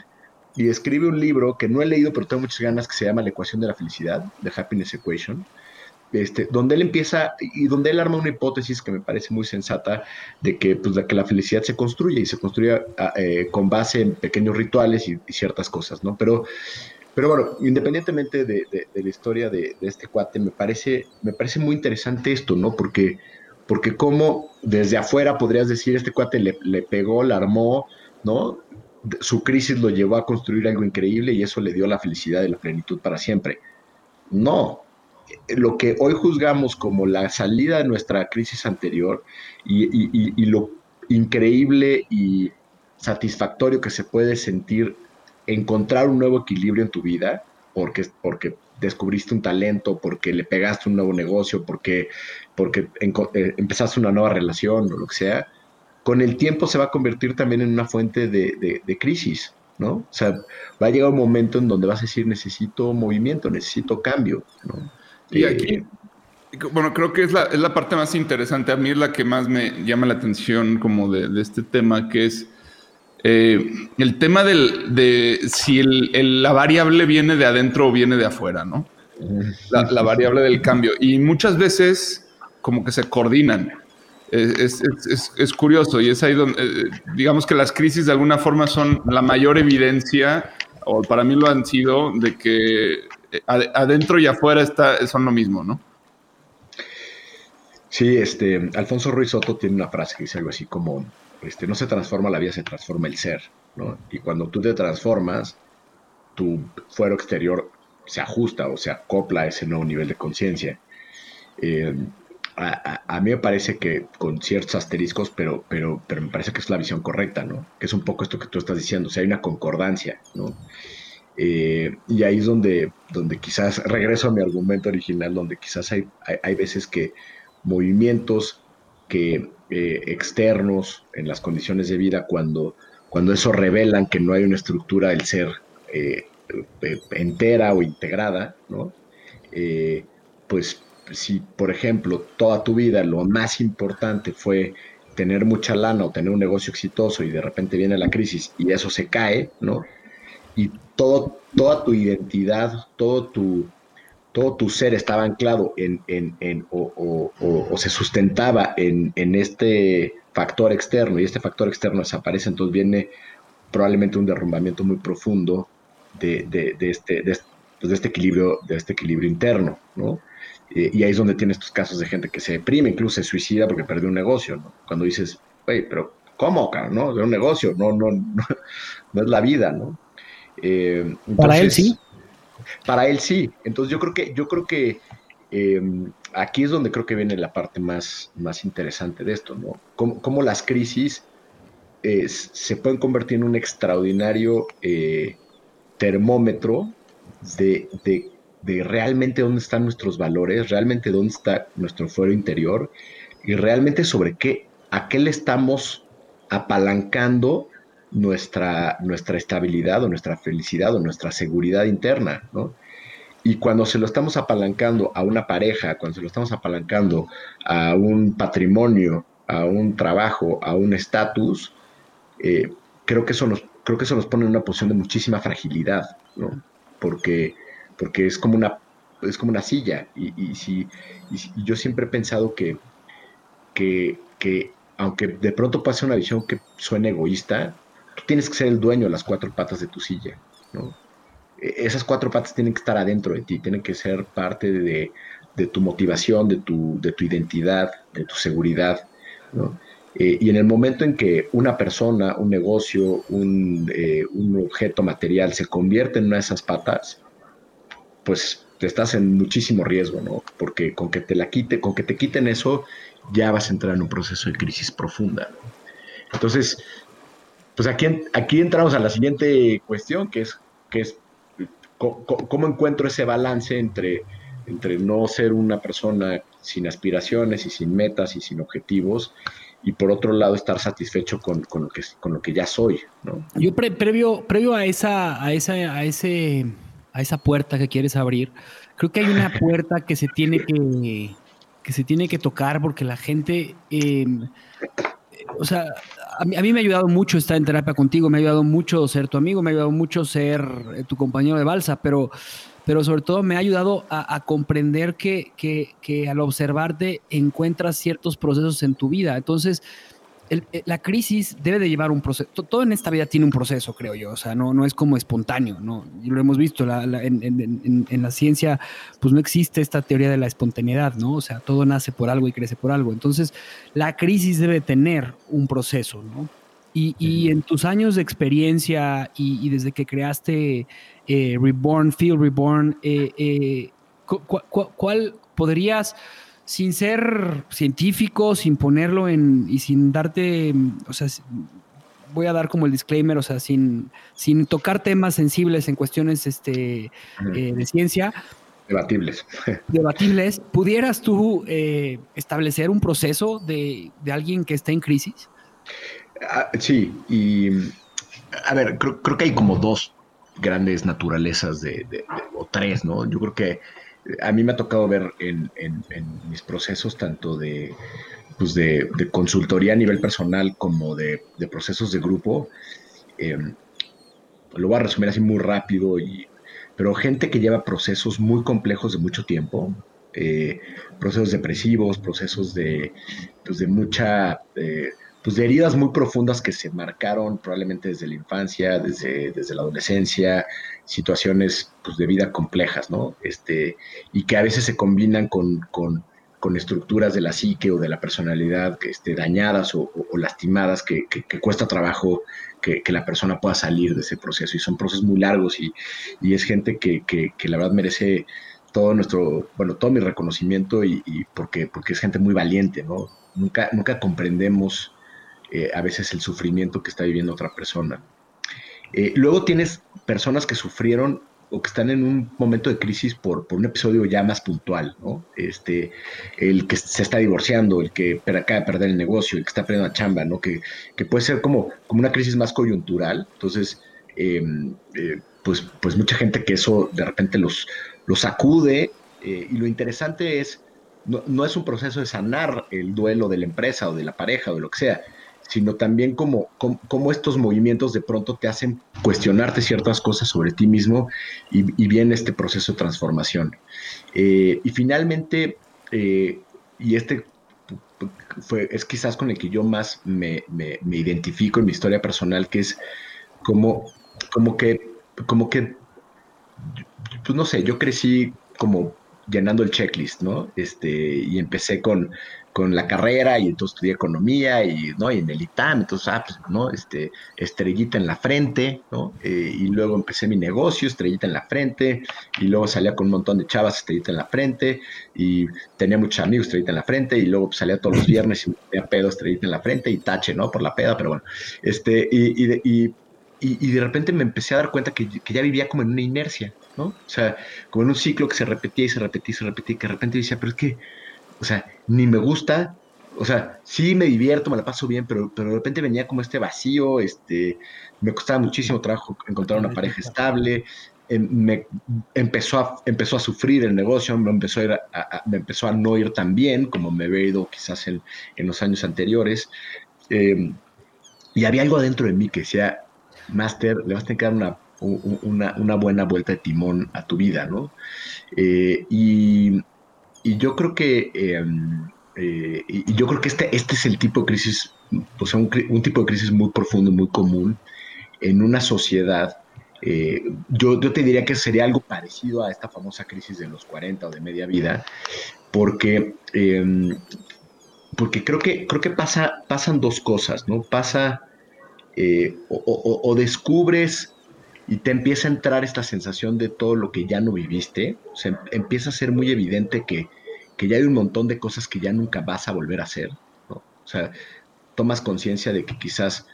Y escribe un libro que no he leído, pero tengo muchas ganas, que se llama La ecuación de la felicidad, The Happiness Equation, este, donde él empieza y donde él arma una hipótesis que me parece muy sensata de que, pues, que la felicidad se construye y se construye ah, eh, con base en pequeños rituales y, ciertas cosas, ¿no? Pero, pero bueno, independientemente de, la historia de, este cuate, me parece, me parece muy interesante esto, ¿no? Porque, porque como desde afuera podrías decir, este cuate le, pegó, la armó, ¿no? Su crisis lo llevó a construir algo increíble y eso le dio la felicidad y la plenitud para siempre. No, lo que hoy juzgamos como la salida de nuestra crisis anterior y, lo increíble y satisfactorio que se puede sentir encontrar un nuevo equilibrio en tu vida, porque, porque descubriste un talento, porque le pegaste un nuevo negocio, porque, porque eh, empezaste una nueva relación o lo que sea, con el tiempo se va a convertir también en una fuente de, de crisis, ¿no? O sea, va a llegar un momento en donde vas a decir, necesito movimiento, necesito cambio, ¿no? Y aquí, bueno, creo que es la, es la, parte más interesante. A mí es la que más me llama la atención como de, este tema, que es eh, el tema del, de si el, la variable viene de adentro o viene de afuera, ¿no? La, variable del cambio. Y muchas veces como que se coordinan. Es, es, es, curioso y es ahí donde, eh, digamos que las crisis de alguna forma son la mayor evidencia, o para mí lo han sido, de que adentro y afuera está, son lo mismo, ¿no? Sí, este, Alfonso Ruiz Soto tiene una frase que dice algo así como, este, no se transforma la vida, se transforma el ser, ¿no? Y cuando tú te transformas, tu fuero exterior se ajusta o se acopla a ese nuevo nivel de conciencia. Eh, a, mí me parece que con ciertos asteriscos, pero, pero, pero me parece que es la visión correcta, ¿no? Que es un poco esto que tú estás diciendo, o sea, hay una concordancia, ¿no? Eh, y ahí es donde, donde quizás regreso a mi argumento original, donde quizás hay, hay, veces que movimientos que eh, externos en las condiciones de vida, cuando, cuando eso revelan que no hay una estructura del ser eh, entera o integrada, ¿no? pues si, por ejemplo, toda tu vida lo más importante fue tener mucha lana o tener un negocio exitoso y de repente viene la crisis y eso se cae, ¿no? Todo, toda tu identidad, todo tu, todo tu ser estaba anclado en, en, en o, o, se sustentaba en, en, este factor externo y este factor externo desaparece, entonces viene probablemente un derrumbamiento muy profundo de, de, de este, de, pues, este equilibrio, de este equilibrio interno, ¿no? Eh, y ahí es donde tienes estos casos de gente que se deprime, incluso se suicida porque perdió un negocio, ¿no? Cuando dices, oye, pero ¿cómo, cara? ¿No? De un negocio, no, no, no, no es la vida, ¿no? Eh, para él sí. Para él sí. Entonces yo creo que, yo creo que em, aquí es donde creo que viene la parte más, más interesante de esto, ¿no? Cómo, las crisis se pueden convertir en un extraordinario eh, termómetro de, de, realmente dónde están nuestros valores, realmente dónde está nuestro fuero interior y realmente sobre qué, a qué le estamos apalancando nuestra, nuestra estabilidad o nuestra felicidad o nuestra seguridad interna, ¿no? Y cuando se lo estamos apalancando a una pareja, cuando se lo estamos apalancando a un patrimonio, a un trabajo, a un estatus, eh, creo, que eso nos, creo que eso nos pone en una posición de muchísima fragilidad, ¿no? Porque, porque es, como una, es como una silla. Y, si, y yo siempre he pensado que, que, que, aunque de pronto pase una visión que suene egoísta, tienes que ser el dueño de las cuatro patas de tu silla. E, esas cuatro patas tienen que estar adentro de ti, tienen que ser parte de, tu motivación, de tu, de tu identidad, de tu seguridad. Eh, y en el momento en que una persona, un negocio, un, eh, un, objeto material se convierte en una de esas patas, pues te estás en muchísimo riesgo, ¿no? Porque con que te la quite, con que te quiten eso, ya vas a entrar en un proceso de crisis profunda. Entonces, pues aquí, aquí entramos a la siguiente cuestión, que es, que es cómo, encuentro ese balance entre, entre no ser una persona sin aspiraciones y sin metas y sin objetivos y por otro lado estar satisfecho con, con, lo, que, con lo que ya soy. ¿no? Yo previo, previo a, esa, a, esa, a, ese, a esa puerta que quieres abrir, creo que hay una puerta que se tiene que, que, se tiene que tocar porque la gente... Eh, o sea, a mí, a me ha ayudado mucho estar en terapia contigo, me ha ayudado mucho ser tu amigo, me ha ayudado mucho ser eh, tu compañero de balsa, pero pero sobre todo me ha ayudado a, comprender que, que, al observarte encuentras ciertos procesos en tu vida. Entonces, eh, la crisis debe de llevar un proceso. Todo en esta vida tiene un proceso, creo yo. O sea, no, no es como espontáneo, ¿no? Y lo hemos visto en, en, la ciencia, pues no existe esta teoría de la espontaneidad, ¿no? O sea, todo nace por algo y crece por algo. Entonces, la crisis debe tener un proceso, ¿no? Y, y en tus años de experiencia y, y desde que creaste eh, Reborn, Feel Reborn, eh, eh, ¿cuál podrías, sin ser científico, sin ponerlo en, y sin darte, o sea, voy a dar como el disclaimer, o sea, sin, sin tocar temas sensibles en cuestiones este, de ciencia. Debatibles. Debatibles. ¿Pudieras tú establecer un proceso de, de, alguien que está en crisis? Ah, sí, y a ver, creo, creo, que hay como dos grandes naturalezas de, o tres, ¿no? Yo creo que a mí me ha tocado ver en, mis procesos tanto de, pues de, consultoría a nivel personal como de, procesos de grupo. Em, lo voy a resumir así muy rápido, y, pero gente que lleva procesos muy complejos de mucho tiempo, eh, procesos depresivos, procesos de, pues de mucha... Pues de heridas muy profundas que se marcaron probablemente desde la infancia, desde, desde la adolescencia, situaciones pues, de vida complejas, ¿no? Este, y que a veces se combinan con, con, con estructuras de la psique o de la personalidad esté dañadas o, lastimadas, que, que, cuesta trabajo que, que, la persona pueda salir de ese proceso. Y son procesos muy largos y, y es gente que, la verdad merece todo nuestro, bueno, todo mi reconocimiento y, y, porque, porque es gente muy valiente, ¿no? Nunca, nunca comprendemos eh, a veces el sufrimiento que está viviendo otra persona. Eh, luego tienes personas que sufrieron o que están en un momento de crisis por, por, un episodio ya más puntual, ¿no? Este, el que se está divorciando, el que acaba de perder el negocio, el que está perdiendo la chamba, ¿no? Que, que puede ser como, como una crisis más coyuntural. Entonces, em, eh, pues, pues mucha gente que eso de repente los, los sacude. y lo interesante es, no, no, es un proceso de sanar el duelo de la empresa o de la pareja o de lo que sea, sino también como, estos movimientos de pronto te hacen cuestionarte ciertas cosas sobre ti mismo y, viene este proceso de transformación. Eh, y finalmente, eh, y este fue, es quizás con el que yo más me, identifico en mi historia personal, que es como, como que, como que, pues no sé, yo crecí como llenando el checklist, ¿no? Este, y empecé con, con la carrera y entonces estudié economía y, ¿no? y en el ITAM, entonces, ah, pues, ¿no? Este, estrellita en la frente, ¿no? Eh, y luego empecé mi negocio, estrellita en la frente, y luego salía con un montón de chavas, estrellita en la frente, y tenía muchos amigos, estrellita en la frente, y luego salía todos los viernes y me pedo, estrellita en la frente, y tache, ¿no? Por la peda, pero bueno, este, y, y, y y, de repente me empecé a dar cuenta que, que, ya vivía como en una inercia, ¿no? O sea, como en un ciclo que se repetía y se repetía y se repetía, y que de repente decía, pero es que, o sea, ni me gusta, o sea, sí me divierto, me la paso bien, pero, pero de repente venía como este vacío, este, me costaba muchísimo trabajo encontrar una pareja estable, em, me empezó a, empezó a sufrir el negocio, me empezó a, me empezó a no ir tan bien como me había ido quizás en, en los años anteriores. Em, y había algo adentro de mí que decía, Master, le vas a tener que dar una, una, una buena vuelta de timón a tu vida, ¿no? Eh, y, y yo creo que em, eh, y yo creo que este, este es el tipo de crisis, o sea, un, tipo de crisis muy profundo, muy común en una sociedad. Eh, yo, yo, te diría que sería algo parecido a esta famosa crisis de los 40 o de media vida, porque, em, porque creo que, creo que pasa, pasan dos cosas, ¿no? Pasa eh, o, descubres y te empieza a entrar esta sensación de todo lo que ya no viviste, o sea, empieza a ser muy evidente que, que ya hay un montón de cosas que ya nunca vas a volver a hacer, ¿no? O sea, tomas conciencia de que quizás,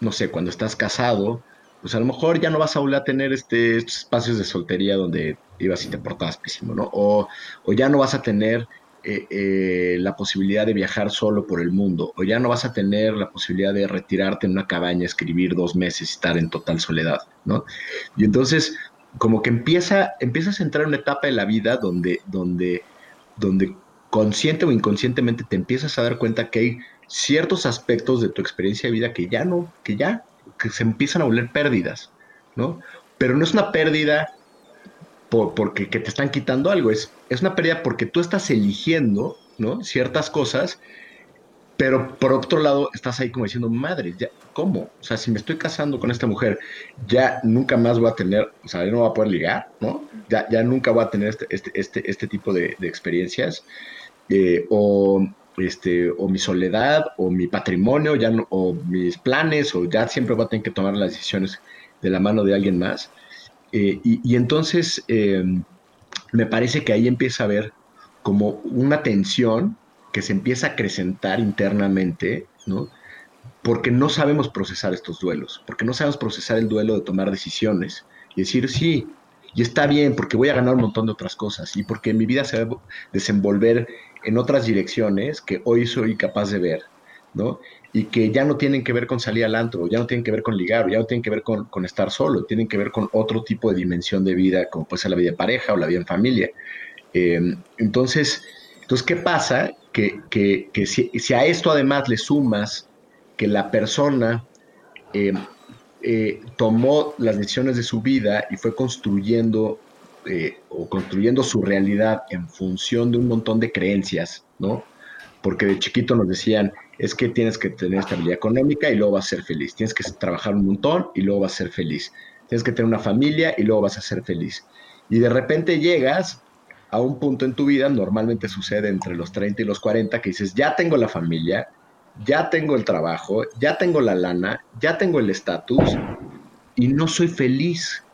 no sé, cuando estás casado, pues a lo mejor ya no vas a volver a tener este, estos espacios de soltería donde ibas y te portabas pésimo, ¿no? O, o ya no vas a tener eh, eh, la posibilidad de viajar solo por el mundo, o ya no vas a tener la posibilidad de retirarte en una cabaña, escribir dos meses y estar en total soledad, ¿no? Y entonces, como que empieza, empiezas a entrar en una etapa de la vida donde, donde, donde consciente o inconscientemente te empiezas a dar cuenta que hay ciertos aspectos de tu experiencia de vida que ya no, que ya, que se empiezan a volver pérdidas, ¿no? Pero no es una pérdida porque que te están quitando algo, es, es una pérdida porque tú estás eligiendo, ¿no? Ciertas cosas, pero por otro lado estás ahí como diciendo, madre, ya, ¿cómo? O sea, si me estoy casando con esta mujer, ya nunca más voy a tener, o sea, ya no voy a poder ligar, ¿no? Ya, ya nunca voy a tener este, este, este, este tipo de, experiencias. Eh, o, este, o mi soledad, o mi patrimonio, ya o mis planes, o ya siempre voy a tener que tomar las decisiones de la mano de alguien más. Eh, y, entonces eh, me parece que ahí empieza a haber como una tensión que se empieza a acrecentar internamente, ¿no? Porque no sabemos procesar estos duelos, porque no sabemos procesar el duelo de tomar decisiones y decir, sí, y está bien, porque voy a ganar un montón de otras cosas y porque mi vida se va a desenvolver en otras direcciones que hoy soy capaz de ver, ¿no? Y que ya no tienen que ver con salir al antro, ya no tienen que ver con ligar, ya no tienen que ver con, estar solo, tienen que ver con otro tipo de dimensión de vida, como puede ser la vida de pareja o la vida en familia. Em, entonces, entonces, ¿qué pasa? Que, si, a esto además le sumas que la persona em, eh, tomó las decisiones de su vida y fue construyendo eh, o construyendo su realidad en función de un montón de creencias, ¿no? Porque de chiquito nos decían, es que tienes que tener estabilidad económica y luego vas a ser feliz. Tienes que trabajar un montón y luego vas a ser feliz. Tienes que tener una familia y luego vas a ser feliz. Y de repente llegas a un punto en tu vida, normalmente sucede entre los 30 y los 40, que dices, ya tengo la familia, ya tengo el trabajo, ya tengo la lana, ya tengo el estatus y no soy feliz.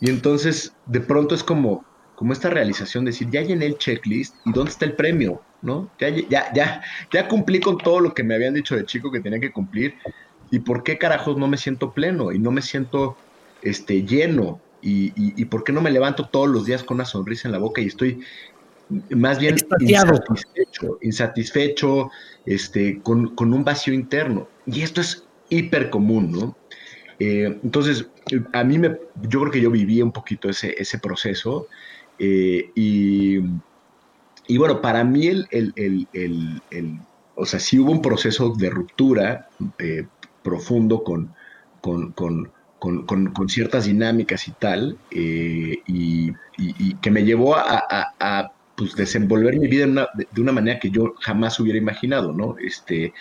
Y entonces de pronto es como, como esta realización de decir, ya llené el checklist y ¿dónde está el premio? ¿No? Ya, ya, ya, ya cumplí con todo lo que me habían dicho de chico que tenía que cumplir. ¿Y por qué carajos no me siento pleno y no me siento este, lleno? ¿Y, y, por qué no me levanto todos los días con una sonrisa en la boca y estoy más bien insatisfecho, insatisfecho este, con, un vacío interno? Y esto es hiper común, ¿no? Eh, entonces, a mí me, yo creo que yo viví un poquito ese, ese proceso eh, y y bueno, para mí el, el, o sea, sí hubo un proceso de ruptura eh, profundo con, con, ciertas dinámicas y tal, eh, y, que me llevó a, pues, desenvolver mi vida de, una manera que yo jamás hubiera imaginado, ¿no? Este,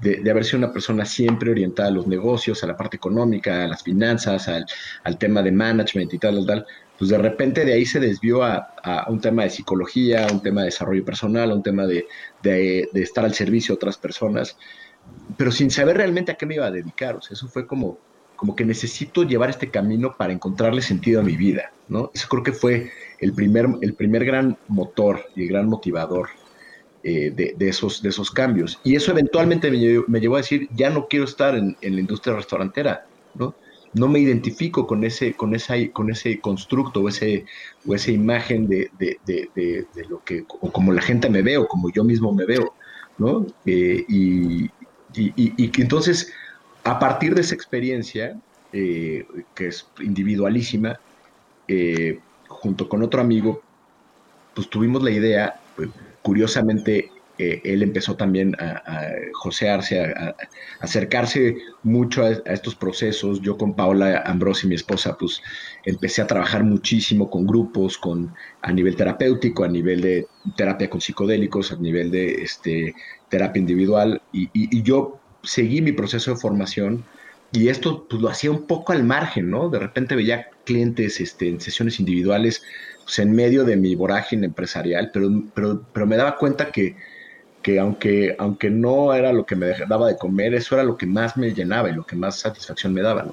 de, haber sido una persona siempre orientada a los negocios, a la parte económica, a las finanzas, al, al tema de management y tal, tal, tal pues de repente de ahí se desvió a, un tema de psicología, a un tema de desarrollo personal, a un tema de, estar al servicio de otras personas, pero sin saber realmente a qué me iba a dedicar. O sea, eso fue como, como que necesito llevar este camino para encontrarle sentido a mi vida, ¿no? Eso creo que fue el primer, el primer gran motor y el gran motivador eh, de, esos, de esos cambios. Y eso eventualmente me llevó, a decir, ya no quiero estar en, en la industria restaurantera, ¿no? No me identifico con ese, con esa, con ese constructo o, ese, o esa imagen de, lo que, o como la gente me ve o como yo mismo me veo, ¿no? Eh, y, que entonces, a partir de esa experiencia, eh, que es individualísima, eh, junto con otro amigo, pues tuvimos la idea, curiosamente, él empezó también a, josearse, a, acercarse mucho a, estos procesos. Yo con Paola Ambrosi, mi esposa, pues empecé a trabajar muchísimo con grupos, con, a nivel terapéutico, a nivel de terapia con psicodélicos, a nivel de este, terapia individual. Y, yo seguí mi proceso de formación y esto pues, lo hacía un poco al margen, ¿no? De repente veía clientes este, en sesiones individuales pues, en medio de mi vorágine empresarial, pero, pero, pero me daba cuenta que que aunque, aunque no era lo que me daba de comer, eso era lo que más me llenaba y lo que más satisfacción me daba.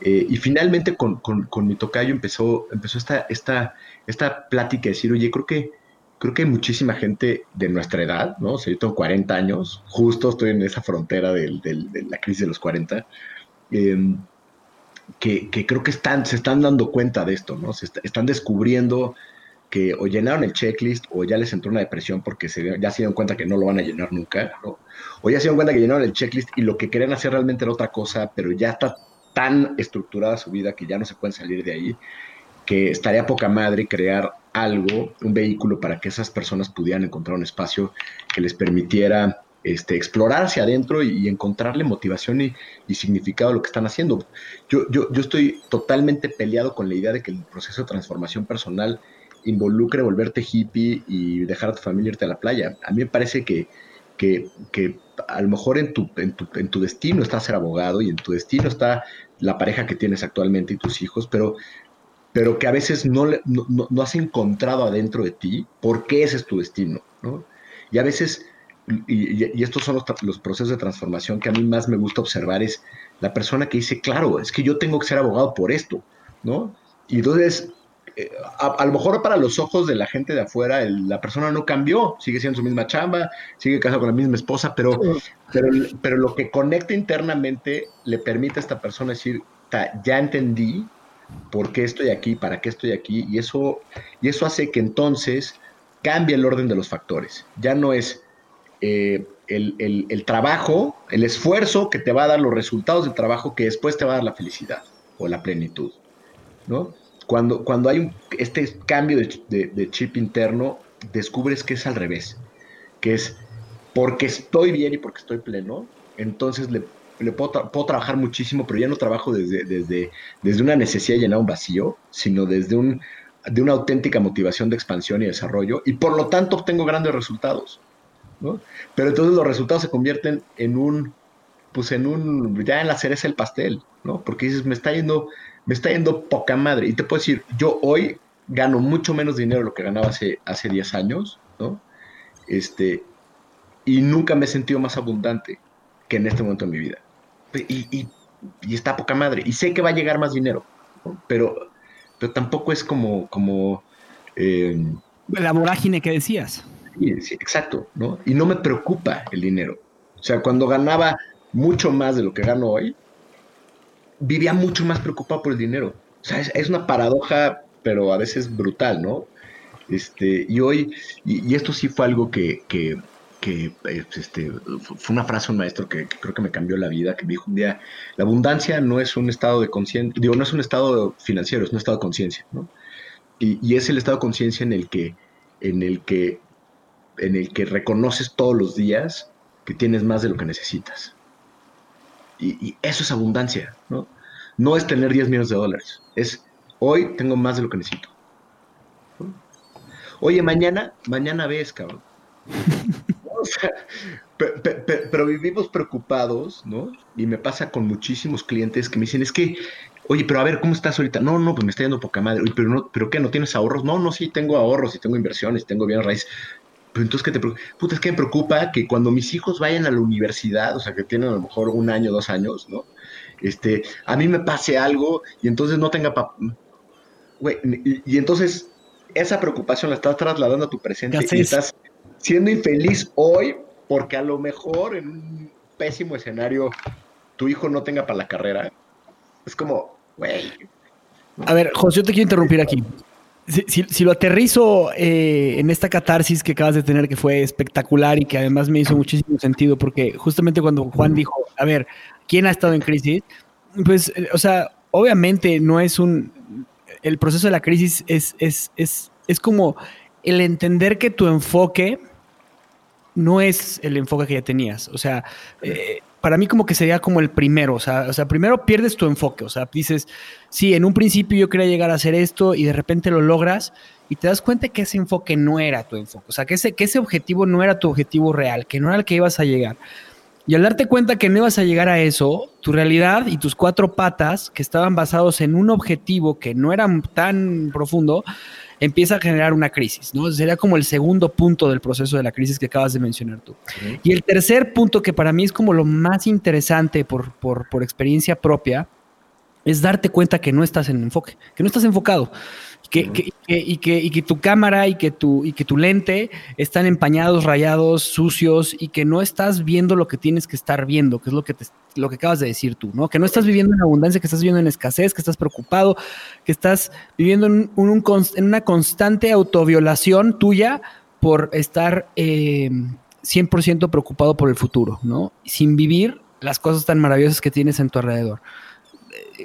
Eh, y finalmente con, con, mi tocayo empezó, empezó esta, esta, esta plática de decir, oye, creo que, creo que hay muchísima gente de nuestra edad, ¿no? O sea, yo tengo 40 años, justo estoy en esa frontera de la crisis de los 40, em, que, que, creo que están, se están dando cuenta de esto, ¿no? Se están descubriendo que o llenaron el checklist o ya les entró una depresión porque se, ya se dieron cuenta que no lo van a llenar nunca, o ya se dieron cuenta que llenaron el checklist y lo que querían hacer realmente era otra cosa, pero ya está tan estructurada su vida que ya no se pueden salir de ahí, que estaría poca madre crear algo, un vehículo para que esas personas pudieran encontrar un espacio que les permitiera este, explorar hacia adentro y, encontrarle motivación y, significado a lo que están haciendo. Yo, yo, yo estoy totalmente peleado con la idea de que el proceso de transformación personal involucre volverte hippie y dejar a tu familia irte a la playa. A mí me parece que, que, que a lo mejor en tu, en, tu, en tu destino está ser abogado y en tu destino está la pareja que tienes actualmente y tus hijos, pero, pero que a veces no, no, no has encontrado adentro de ti por qué ese es tu destino, ¿no? Y a veces y, estos son los, procesos de transformación que a mí más me gusta observar, es la persona que dice, claro, es que yo tengo que ser abogado por esto, ¿no? Y entonces, eh, a, lo mejor para los ojos de la gente de afuera, la persona no cambió, sigue siendo su misma chamba, sigue casado con la misma esposa, pero, pero, pero lo que conecta internamente le permite a esta persona decir, ya entendí por qué estoy aquí, para qué estoy aquí, y eso, y eso hace que entonces cambie el orden de los factores. Ya no es eh, el, trabajo, el esfuerzo que te va a dar los resultados del trabajo que después te va a dar la felicidad o la plenitud, ¿no? Cuando, cuando hay este cambio de, chip interno, descubres que es al revés, que es porque estoy bien y porque estoy pleno, entonces le, puedo, trabajar muchísimo, pero ya no trabajo desde, desde, desde una necesidad de llenar un vacío, sino desde un, de una auténtica motivación de expansión y desarrollo, y por lo tanto obtengo grandes resultados. Pero entonces los resultados se convierten en un, pues en un, ya en la cereza del pastel, ¿no? Porque dices, me está yendo, me está yendo poca madre. Y te puedo decir, yo hoy gano mucho menos dinero de lo que ganaba hace, hace 10 años, ¿no? Este, y nunca me he sentido más abundante que en este momento de mi vida. Y, está poca madre. Y sé que va a llegar más dinero, pero, pero tampoco es como... como eh, la vorágine que decías. Sí, exacto, ¿no? Y no me preocupa el dinero. O sea, cuando ganaba mucho más de lo que gano hoy, vivía mucho más preocupado por el dinero. O sea, es, una paradoja, pero a veces brutal, ¿no? Este, y hoy, y, esto sí fue algo que, que, que este, fue una frase de un maestro que, creo que me cambió la vida, que me dijo un día, la abundancia no es un estado de conciencia, digo, no es un estado financiero, es un estado de conciencia, ¿no? Y, y, es el estado de conciencia en el que, en el que en el que reconoces todos los días que tienes más de lo que necesitas. Y, eso es abundancia, ¿no? No es tener 10 millones de dólares, es hoy tengo más de lo que necesito. Oye, mañana, mañana ves, cabrón. pero vivimos preocupados, ¿no? Y me pasa con muchísimos clientes que me dicen, es que, oye, pero a ver, ¿cómo estás ahorita? No, no, pues me está yendo poca madre. Oye, pero, no, ¿pero qué? ¿No tienes ahorros? No, no, sí, tengo ahorros y tengo inversiones, tengo bien raíz. Pero entonces, ¿qué te preocupa? Puta, es que me preocupa que cuando mis hijos vayan a la universidad, o sea, que tienen a lo mejor un año, dos años, ¿no? Este, a mí me pase algo y entonces no tenga papá. Güey, y, entonces esa preocupación la estás trasladando a tu presente y estás siendo infeliz hoy porque a lo mejor en un pésimo escenario tu hijo no tenga para la carrera. Es como, güey. A ver, José, yo te quiero interrumpir aquí. Si, lo aterrizo eh, en esta catarsis que acabas de tener, que fue espectacular y que además me hizo muchísimo sentido, porque justamente cuando Juan dijo, a ver, ¿quién ha estado en crisis? Pues, eh, o sea, obviamente no es un... El proceso de la crisis es, es, es, es como el entender que tu enfoque no es el enfoque que ya tenías. O sea, eh, para mí como que sería como el primero, o sea, o sea, primero pierdes tu enfoque, o sea, dices, sí, en un principio yo quería llegar a hacer esto y de repente lo logras y te das cuenta que ese enfoque no era tu enfoque, o sea, que ese, que ese objetivo no era tu objetivo real, que no era el que ibas a llegar. Y al darte cuenta que no ibas a llegar a eso, tu realidad y tus cuatro patas, que estaban basados en un objetivo que no era tan profundo, empieza a generar una crisis, ¿no? Sería como el segundo punto del proceso de la crisis que acabas de mencionar tú. Y el tercer punto, que para mí es como lo más interesante por, por, experiencia propia, es darte cuenta que no estás en enfoque, que no estás enfocado. Que, que, y, que, y que tu cámara y que tu, y que tu lente están empañados, rayados, sucios y que no estás viendo lo que tienes que estar viendo, que es lo que, te, lo que acabas de decir tú, ¿no? Que no estás viviendo en abundancia, que estás viviendo en escasez, que estás preocupado, que estás viviendo en, un, en una constante autoviolación tuya por estar eh, 100% preocupado por el futuro, ¿no? Sin vivir las cosas tan maravillosas que tienes en tu alrededor.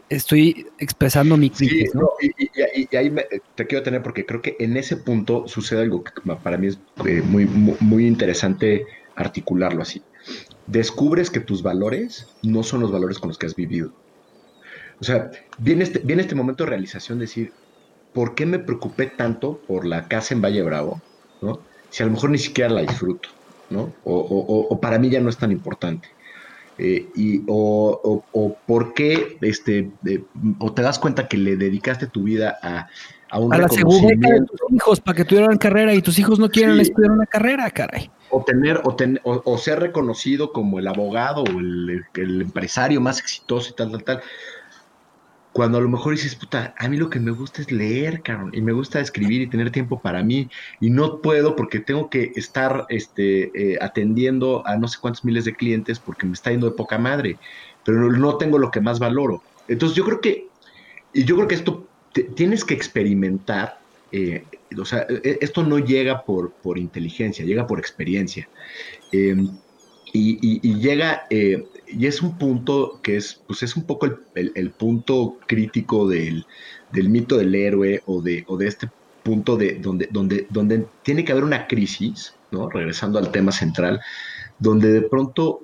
Estoy expresando mi crisis, ¿no? y, ahí te quiero tener porque creo que en ese punto sucede algo que para mí es eh, muy, muy, interesante articularlo así. Descubres que tus valores no son los valores con los que has vivido. O sea, viene este, viene este momento de realización de decir, ¿por qué me preocupé tanto por la casa en Valle Bravo? ¿no? Si a lo mejor ni siquiera la disfruto, ¿no? O, para mí ya no es tan importante. Eh, y, o, por qué, este, o te das cuenta que le dedicaste tu vida a, a un a la seguridad de tus hijos para que tuvieran carrera y tus hijos no quieren estudiar una carrera, caray. O tener, o, o, ser reconocido como el abogado o el, el, empresario más exitoso y tal, tal, tal. Cuando a lo mejor dices, puta, a mí lo que me gusta es leer, cabrón, y me gusta escribir y tener tiempo para mí, y no puedo porque tengo que estar este, eh, atendiendo a no sé cuántos miles de clientes porque me está yendo de poca madre, pero no tengo lo que más valoro. Entonces yo creo que, y yo creo que esto tienes que experimentar, eh, o sea, e, esto no llega por, por inteligencia, llega por experiencia. Em, y, llega, eh, y es un punto que es, pues es un poco el, punto crítico del, mito del héroe o de, o de este punto de donde, donde, donde tiene que haber una crisis, ¿no? Regresando al tema central, donde de pronto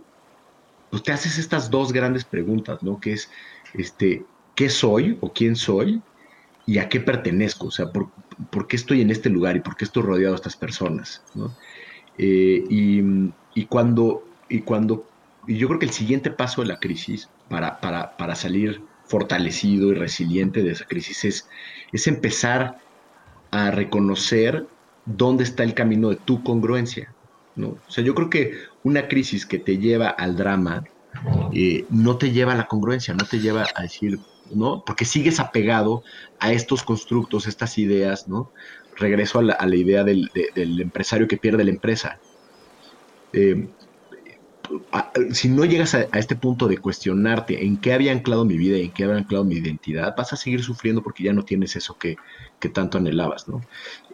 pues te haces estas dos grandes preguntas, ¿no? Que es, este, ¿qué soy o quién soy? ¿Y a qué pertenezco? O sea, ¿por, por qué estoy en este lugar y por qué estoy rodeado de estas personas? ¿no? Eh, y, y, cuando y cuando, y yo creo que el siguiente paso de la crisis para, para, para salir fortalecido y resiliente de esa crisis es, es empezar a reconocer dónde está el camino de tu congruencia. ¿no? O sea, yo creo que una crisis que te lleva al drama eh, no te lleva a la congruencia, no te lleva a decir, ¿no? Porque sigues apegado a estos constructos, estas ideas, ¿no? Regreso a la, idea del, empresario que pierde la empresa. Eh, si no llegas a, este punto de cuestionarte en qué había anclado mi vida y en qué había anclado mi identidad, vas a seguir sufriendo porque ya no tienes eso que, tanto anhelabas, ¿no?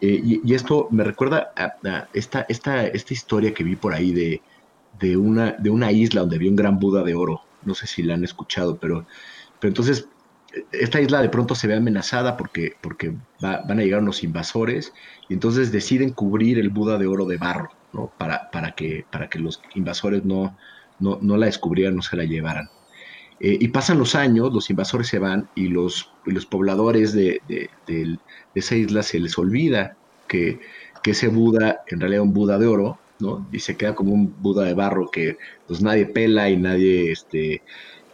Eh, y, esto me recuerda a, esta, esta, esta, historia que vi por ahí de, de, una, de una isla donde había un gran Buda de oro. No sé si la han escuchado, pero, pero entonces esta isla de pronto se ve amenazada porque, porque van a llegar unos invasores y entonces deciden cubrir el Buda de oro de barro para, para, que, para que los invasores no, no, la descubrieran, no se la llevaran. Eh, y pasan los años, los invasores se van y los, los pobladores de, esa isla se les olvida que, ese Buda en realidad es un Buda de oro, ¿no? Y se queda como un Buda de barro que pues nadie pela y nadie, este,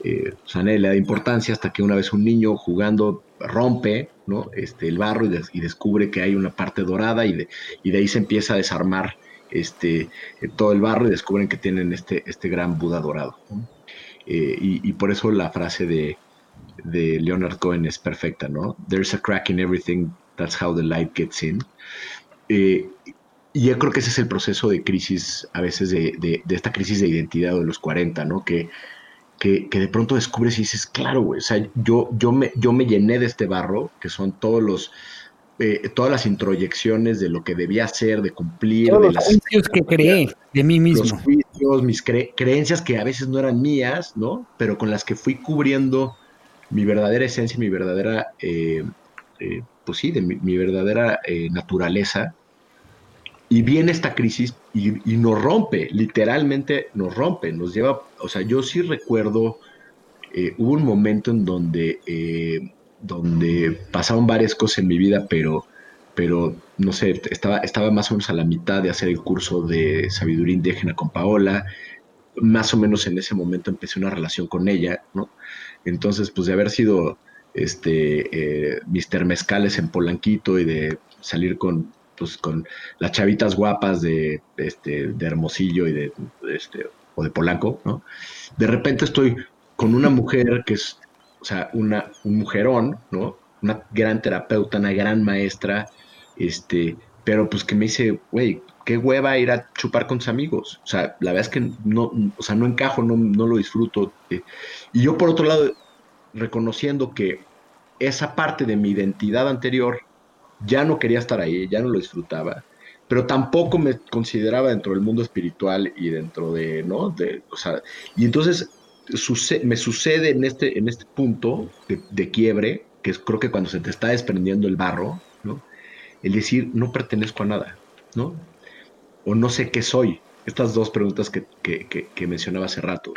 eh, nadie le da importancia hasta que una vez un niño jugando rompe, ¿no? Este, el barro y, descubre que hay una parte dorada y de, y de ahí se empieza a desarmar este, todo el barrio y descubren que tienen este, este gran Buda dorado. Eh, y, por eso la frase de, de, Leonard Cohen es perfecta, ¿no? There's a crack in everything, that's how the light gets in. Eh, y yo creo que ese es el proceso de crisis, a veces de, de, esta crisis de identidad de los 40, ¿no? Que, que, que de pronto descubres y dices, claro, güey, o sea, yo, yo, me, yo me llené de este barro, que son todos los eh, todas las introyecciones de lo que debía ser, de cumplir. Todos los juicios que creé de mí mismo. Los juicios, mis creencias que a veces no eran mías, ¿no? Pero con las que fui cubriendo mi verdadera esencia, mi verdadera, eh, eh, pues sí, de mi, verdadera naturaleza. Y viene esta crisis y, y, nos rompe, literalmente nos rompe, nos lleva, o sea, yo sí recuerdo, hubo un momento en donde donde pasaron varias cosas en mi vida, pero, pero no sé, estaba, estaba más o menos a la mitad de hacer el curso de sabiduría indígena con Paola. Más o menos en ese momento empecé una relación con ella, ¿no? Entonces, pues de haber sido este eh, Mr. Mezcales en Polanquito y de salir con pues con las chavitas guapas de este de Hermosillo y de este o de Polanco, ¿no? De repente estoy con una mujer que es o sea, una, un mujerón, ¿no? una gran terapeuta, una gran maestra, este, pero pues que me dice, güey, qué hueva ir a chupar con tus amigos. O sea, la verdad es que no, o sea, no encajo, no, no lo disfruto. Eh. Y yo por otro lado, reconociendo que esa parte de mi identidad anterior ya no quería estar ahí, ya no lo disfrutaba, pero tampoco me consideraba dentro del mundo espiritual y dentro de, ¿no? De, o sea, y entonces me sucede en este, en este punto de, quiebre, que creo que cuando se te está desprendiendo el barro. El decir, no pertenezco a nada, ¿no? O no sé qué soy. Estas dos preguntas que, mencionaba hace rato.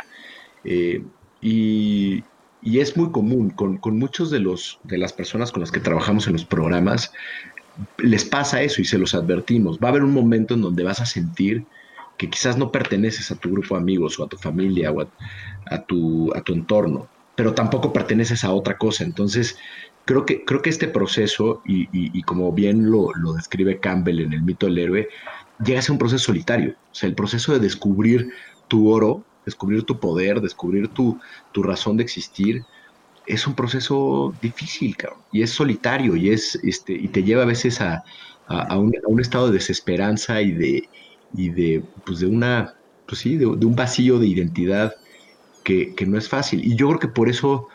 Eh, y, y, es muy común con, con, muchos de, los, de las personas con las que trabajamos en los programas, les pasa eso y se los advertimos. Va a haber un momento en donde vas a sentir que quizás no perteneces a tu grupo de amigos o a tu familia o a, tu, a tu entorno, pero tampoco perteneces a otra cosa. Entonces, creo que, creo que este proceso, y, como bien lo, describe Campbell en el mito del héroe, llega a ser un proceso solitario. O sea, el proceso de descubrir tu oro, descubrir tu poder, descubrir tu, tu razón de existir, es un proceso difícil, cabrón, y es solitario, y es, este, y te lleva a veces a, un, a un, estado de desesperanza y de, y de, pues de una, pues sí, de, un vacío de identidad que, no es fácil. Y yo creo que por eso,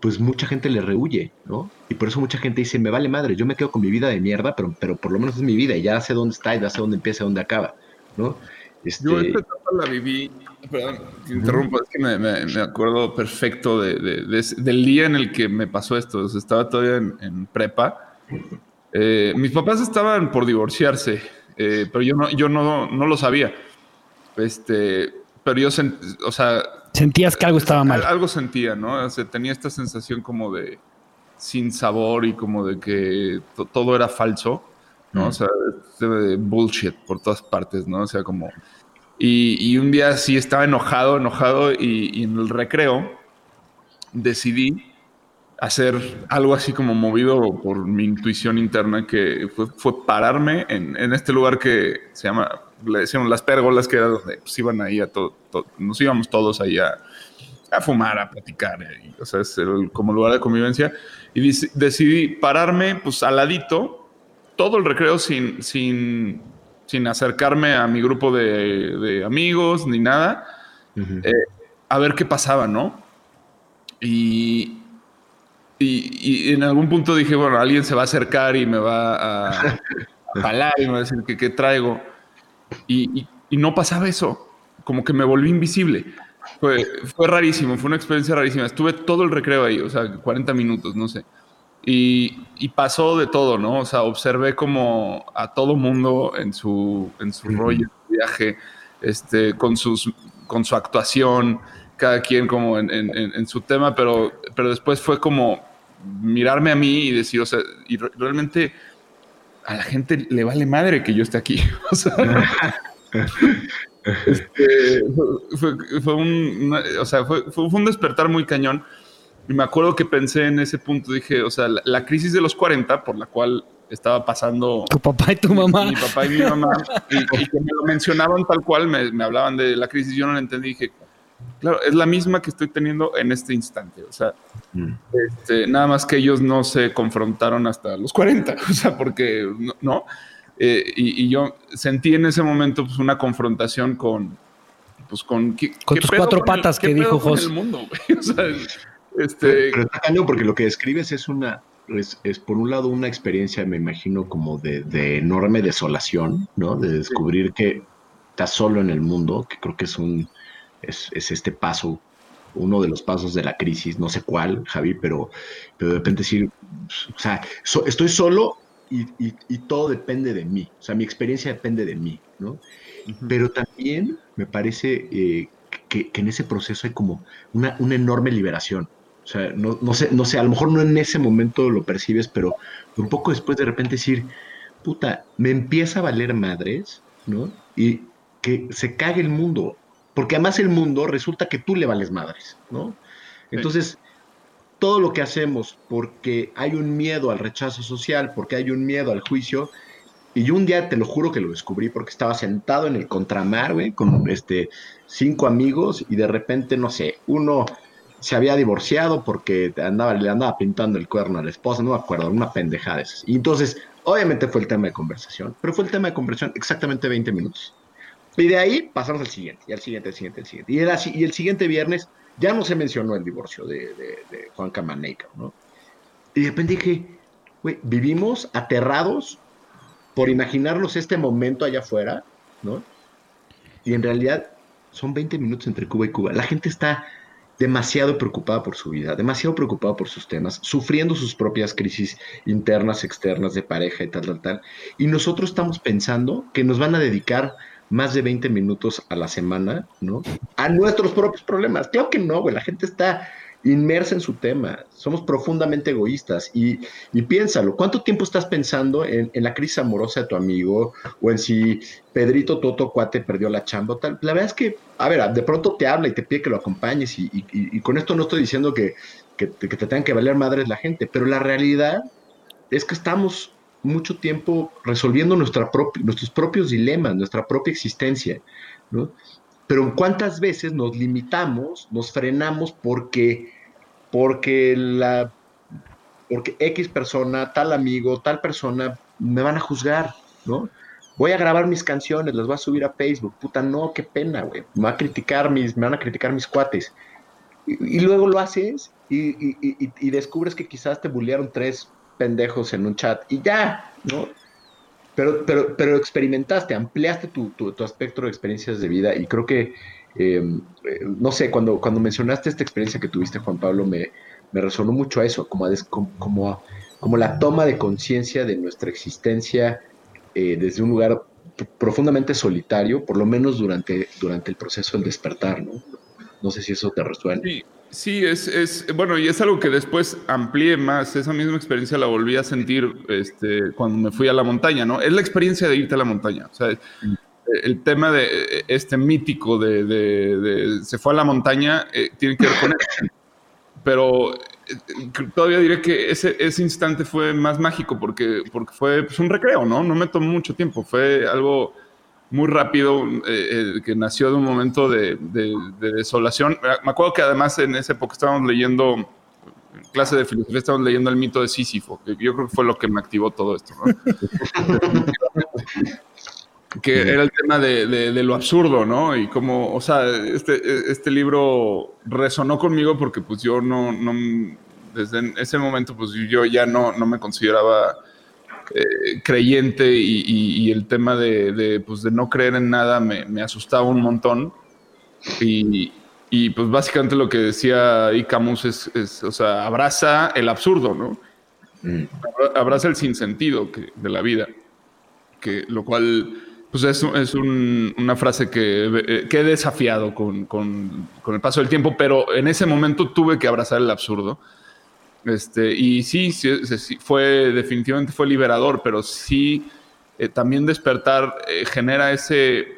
pues mucha gente le rehuye, ¿no? Y por eso mucha gente dice, me vale madre, yo me quedo con mi vida de mierda, pero, pero por lo menos es mi vida y ya sé dónde está y ya sé dónde empieza y dónde acaba, ¿no? Este... Yo esta etapa la viví, perdón, te interrumpo, es que me, me, acuerdo perfecto de, del día en el que me pasó esto. estaba todavía en, prepa. Eh, mis papás estaban por divorciarse eh, pero yo no, yo no, no lo sabía. Este, pero yo, o sea... Sentías que algo estaba mal. Algo sentía, ¿no? O sea, tenía esta sensación como de sin sabor y como de que todo era falso, ¿no? O sea, de bullshit por todas partes, ¿no? O sea, como... Y, y un día sí estaba enojado, enojado y, y en el recreo decidí hacer algo así como movido por mi intuición interna, que fue, pararme en, este lugar que se llama, le decíamos las pérgolas, que era donde pues, iban ahí a todo, nos íbamos todos ahí a, fumar, a platicar, y, o sea, es como lugar de convivencia, y decidí pararme pues al ladito, todo el recreo sin, sin, sin acercarme a mi grupo de, amigos ni nada, eh, a ver qué pasaba, ¿no? Y, y, en algún punto dije, bueno, alguien se va a acercar y me va a, jalar y me va a decir que qué traigo. Y, no pasaba eso, como que me volví invisible. Fue, fue rarísimo, fue una experiencia rarísima. Estuve todo el recreo ahí, o sea, 40 minutos, no sé. Y, pasó de todo, ¿no? O sea, observé como a todo mundo en su, en su rollo, viaje, este, con, sus, con su actuación, cada quien como en, en, en, su tema, pero, pero después fue como mirarme a mí y decir, o sea, y realmente a la gente le vale madre que yo esté aquí. O sea, este, fue, un, o sea, fue, un despertar muy cañón. Y me acuerdo que pensé en ese punto, dije, o sea, la, crisis de los 40, por la cual estaba pasando... Tu papá y tu mamá. Mi, papá y mi mamá, y, que me lo mencionaban tal cual, me, me, hablaban de la crisis, yo no la entendí, dije, Claro, es la misma que estoy teniendo en este instante. O sea, mm. este, nada más que ellos no se confrontaron hasta los 40, o sea, porque no. Eh, y, yo sentí en ese momento pues, una confrontación con, pues, con, con tus cuatro patas que dijo José. el mundo, o sea, este... Pero está cañón porque lo que describes es una, es, por un lado una experiencia, me imagino, como de, de enorme desolación, ¿no? De descubrir que estás solo en el mundo, que creo que es un es, este paso, uno de los pasos de la crisis, no sé cuál, Javi, pero, pero de repente decir, o sea, estoy solo y, todo depende de mí, o sea, mi experiencia depende de mí, ¿no? Pero también me parece eh, que, en ese proceso hay como una, una enorme liberación. O sea, no, no, sé, no sé, a lo mejor no en ese momento lo percibes, pero un poco después de repente decir, puta, me empieza a valer madres, ¿no? Y que se cague el mundo. Porque además el mundo resulta que tú le vales madres, ¿no? Entonces, todo lo que hacemos porque hay un miedo al rechazo social, porque hay un miedo al juicio, y yo un día te lo juro que lo descubrí porque estaba sentado en el contramar, güey, con este, cinco amigos y de repente, no sé, uno se había divorciado porque andaba, le andaba pintando el cuerno a la esposa, no me acuerdo, una pendejada de esas. Y entonces, obviamente fue el tema de conversación, pero fue el tema de conversación exactamente 20 minutos. Y de ahí pasamos al siguiente, y al siguiente, al siguiente, al siguiente. Y, el, y el siguiente viernes ya no se mencionó el divorcio de, Juan Camaneica, ¿no? Y de repente dije, güey, vivimos aterrados por imaginarnos este momento allá afuera, ¿no? Y en realidad son 20 minutos entre Cuba y Cuba. La gente está demasiado preocupada por su vida, demasiado preocupada por sus temas, sufriendo sus propias crisis internas, externas, de pareja y tal, tal, tal. Y nosotros estamos pensando que nos van a dedicar más de 20 minutos a la semana, ¿no? A nuestros propios problemas. Claro que no, güey. La gente está inmersa en su tema. Somos profundamente egoístas. Y, piénsalo, ¿cuánto tiempo estás pensando en, la crisis amorosa de tu amigo o en si Pedrito Toto Cuate perdió la chamba? Tal? La verdad es que, a ver, de pronto te habla y te pide que lo acompañes y, con esto no estoy diciendo que, que, te tengan que valer madres la gente, pero la realidad es que estamos mucho tiempo resolviendo nuestra nuestros propios dilemas, nuestra propia existencia, ¿no? Pero ¿cuántas veces nos limitamos, nos frenamos porque, porque, la, porque X persona, tal amigo, tal persona me van a juzgar, ¿no? Voy a grabar mis canciones, las voy a subir a Facebook. Puta, no, qué pena, güey. Me, a criticar mis, me van a criticar mis cuates. Y, luego lo haces y, y, descubres que quizás te bullearon tres pendejos en un chat y ya, ¿no? Pero, pero, pero experimentaste, ampliaste tu, tu, espectro de experiencias de vida y creo que, em, eh, no sé, cuando, cuando mencionaste esta experiencia que tuviste, Juan Pablo, me, me resonó mucho a eso, como, como, como la toma de conciencia de nuestra existencia eh, desde un lugar profundamente solitario, por lo menos durante, durante el proceso del despertar, ¿no? No sé si eso te resuena. Sí, Sí, es, es, bueno, y es algo que después amplié más. Esa misma experiencia la volví a sentir este, cuando me fui a la montaña, ¿no? Es la experiencia de irte a la montaña. O sea, mm. el tema de este mítico de, de, se fue a la montaña eh, tiene que ver con eso. Pero eh, todavía diré que ese, ese instante fue más mágico porque, porque fue pues, un recreo, ¿no? No me tomó mucho tiempo. Fue algo muy rápido, eh, eh, que nació de un momento de, desolación. Me acuerdo que además en esa época estábamos leyendo, en clase de filosofía, estábamos leyendo el mito de Sísifo, que yo creo que fue lo que me activó todo esto. que era el tema de, lo absurdo, ¿no? Y como, o sea, este, este libro resonó conmigo porque pues yo no, no desde ese momento pues yo ya no, no me consideraba eh, creyente y, el tema de, pues, de, no creer en nada me, asustaba un montón. Y, pues básicamente lo que decía ahí Camus es, o sea, abraza el absurdo, ¿no? Mm. Abraza el sinsentido que, de la vida, que lo cual pues es, es una frase que, eh, que he desafiado con, con, con, el paso del tiempo, pero en ese momento tuve que abrazar el absurdo este, y sí, sí, fue, definitivamente fue liberador, pero sí eh, también despertar eh, genera ese,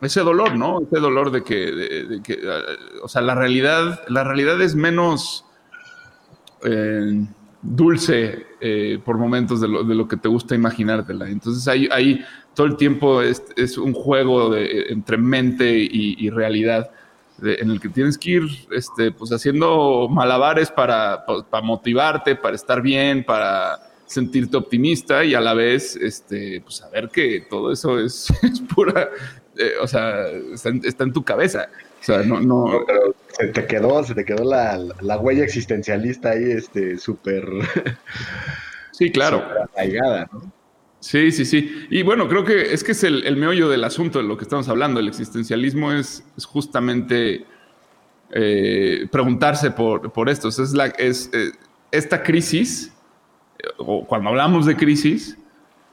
ese dolor, ¿no? Ese dolor de que, de, que eh, o sea, la realidad, la realidad es menos dulce por momentos de lo, de lo, que te gusta imaginártela. Entonces ahí, ahí todo el tiempo es, es un juego entre mente y realidad en el que tienes que ir este, pues haciendo malabares para, para, motivarte, para estar bien, para sentirte optimista y a la vez este, pues saber que todo eso es, pura, eh, o sea, está en, tu cabeza. O sea, no, no. se te quedó, se te quedó la, la huella existencialista ahí, este, súper. Sí, claro. arraigada, ¿no? Sí, sí, sí. Y bueno, creo que es que es el, meollo del asunto de lo que estamos hablando. El existencialismo es, justamente eh, preguntarse por, esto. Es, la, es eh, esta crisis, o cuando hablamos de crisis,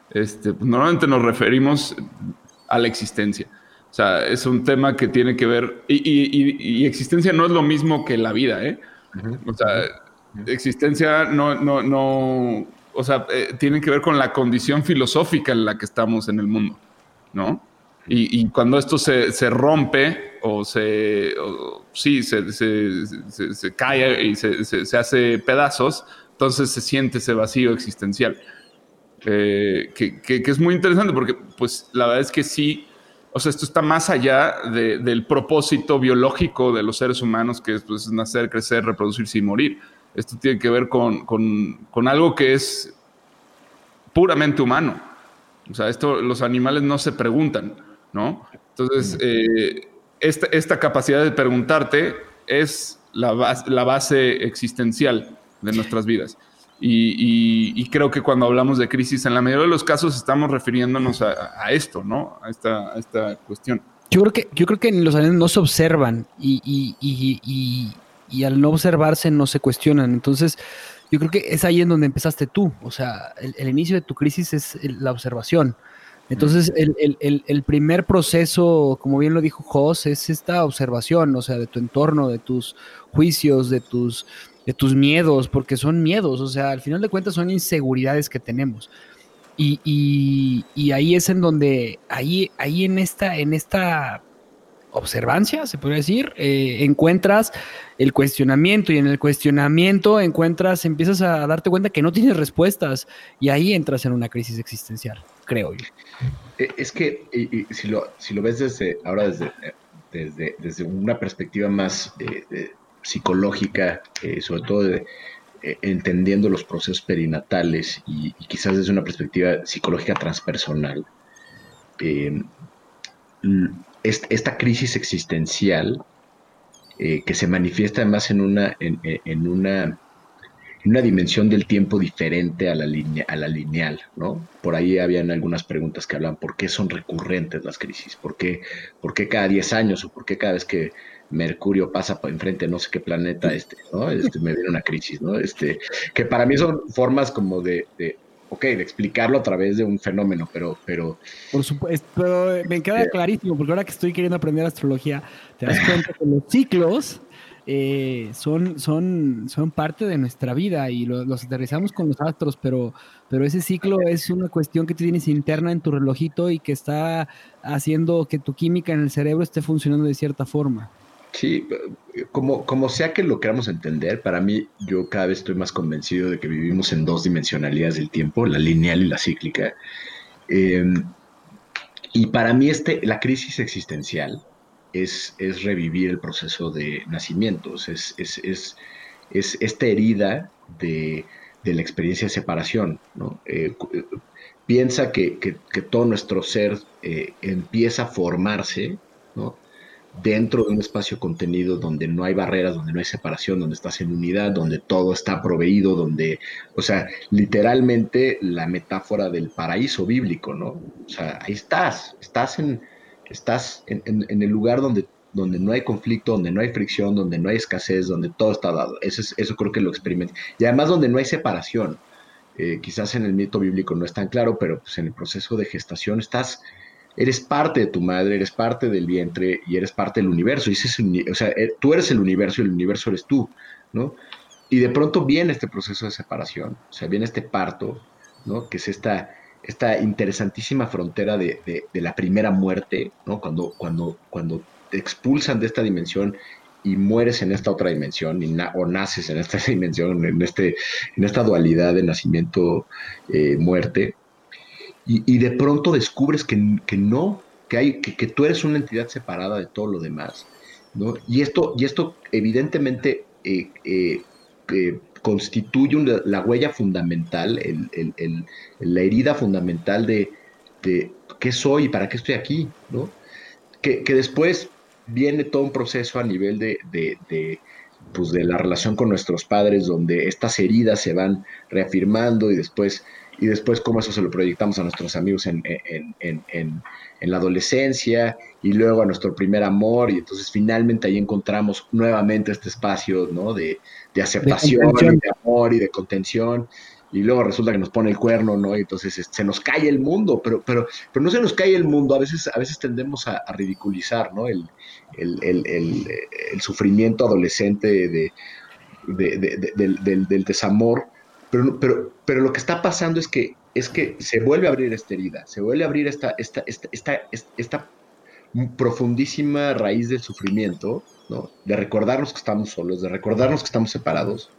este, pues, normalmente nos referimos a la existencia. O sea, es un tema que tiene que ver, y, existencia no es lo mismo que la vida, ¿eh? O sea, existencia no, no, no, o sea, eh, tienen que ver con la condición filosófica en la que estamos en el mundo, ¿no? Y, cuando esto se, rompe o se, sí, se, se, cae y se, hace pedazos, entonces se siente ese vacío existencial. Eh, que, es muy interesante porque, pues, la verdad es que sí, o sea, esto está más allá del propósito biológico de los seres humanos, que es pues, nacer, crecer, reproducirse y morir. Esto tiene que ver con, con, algo que es puramente humano. O sea, esto los animales no se preguntan, ¿no? Entonces, eh, esta, esta, capacidad de preguntarte es la base, la base existencial de nuestras vidas. Y, creo que cuando hablamos de crisis, en la mayoría de los casos estamos refiriéndonos a, esto, ¿no? A esta, esta, cuestión. Yo creo que, yo creo que los animales no se observan y, y, al no observarse no se cuestionan. Entonces, yo creo que es ahí en donde empezaste tú. O sea, el, inicio de tu crisis es la observación. Entonces, el, el, el, primer proceso, como bien lo dijo Jos, es esta observación, o sea, de tu entorno, de tus juicios, de tus de tus miedos, porque son miedos, o sea, al final de cuentas son inseguridades que tenemos. Y, y, ahí es en donde, ahí, ahí en esta, en esta observancia, se podría decir, eh, encuentras el cuestionamiento y en el cuestionamiento encuentras, empiezas a darte cuenta que no tienes respuestas y ahí entras en una crisis existencial, creo. Eh, es que si, lo, si lo ves desde ahora, desde, desde, desde una perspectiva más eh, psicológica, eh, sobre todo eh, entendiendo los procesos perinatales y, quizás desde una perspectiva psicológica transpersonal. Eh, esta crisis existencial que se manifiesta además en una, en, una una dimensión del tiempo diferente a la, a la lineal, ¿no? Por ahí habían algunas preguntas que hablan por qué son recurrentes las crisis, por qué, por qué cada 10 años o por qué cada vez que Mercurio pasa por enfrente no sé qué planeta, este, ¿no? Este, me viene una crisis, ¿no? Este, que para mí son formas como de ok, de explicarlo a través de un fenómeno, pero... pero Por supuesto, pero me queda clarísimo, porque ahora que estoy queriendo aprender astrología, te das cuenta que los ciclos eh, son, son, son parte de nuestra vida y los aterrizamos con los astros, pero, pero ese ciclo es una cuestión que tienes interna en tu relojito y que está haciendo que tu química en el cerebro esté funcionando de cierta forma. Sí, como, como sea que lo queramos entender, para mí yo cada vez estoy más convencido de que vivimos en dos dimensionalidades del tiempo, la lineal y la cíclica. Em, y para mí este, la crisis existencial es, es revivir el proceso de nacimientos, es, es, es, es esta herida de, de, la experiencia de separación. ¿no? Eh, piensa que, que, que, todo nuestro ser eh, empieza a formarse ¿no? Dentro de un espacio contenido donde no hay barreras, donde no hay separación, donde estás en unidad, donde todo está proveído, donde, o sea, literalmente la metáfora del paraíso bíblico, ¿no? O sea, ahí estás, estás en, estás en, el lugar donde, donde no hay conflicto, donde no hay fricción, donde no hay escasez, donde todo está dado. Eso, es, eso creo que lo experimento. Y además donde no hay separación. Eh, quizás en el mito bíblico no es tan claro, pero pues en el proceso de gestación estás eres parte de tu madre, eres parte del vientre y eres parte del universo. Y ese o sea, eh, tú eres el universo y el universo eres tú, ¿no? Y de pronto viene este proceso de separación, o sea, viene este parto, ¿no? Que es esta, esta interesantísima frontera de, la primera muerte, ¿no? Cuando, cuando, cuando te expulsan de esta dimensión y mueres en esta otra dimensión, o naces en esta dimensión, en, este, en esta dualidad de nacimiento-muerte. Eh, y, de pronto descubres que, no, que, hay, que, tú eres una entidad separada de todo lo demás. ¿no? Y, esto, y esto evidentemente eh, eh, constituye la huella fundamental, la herida fundamental de, qué soy y para qué estoy aquí. ¿no? Que, después viene todo un proceso a nivel de, de, pues de la relación con nuestros padres, donde estas heridas se van reafirmando y después y después cómo eso se lo proyectamos a nuestros amigos en, la adolescencia y luego a nuestro primer amor y entonces finalmente ahí encontramos nuevamente este espacio ¿no? de, aceptación, de, amor y de contención y luego resulta que nos pone el cuerno, ¿no? Y entonces se nos cae el mundo, pero, pero, pero no se nos cae el mundo, a veces, a veces tendemos a, ridiculizar, ¿no? El, el, sufrimiento adolescente de, del, del desamor, pero, pero, pero lo que está pasando es que, es que se vuelve a abrir esta herida, se vuelve a abrir esta, esta, esta, esta, esta profundísima raíz del sufrimiento, ¿no? De recordarnos que estamos solos, de recordarnos que estamos separados,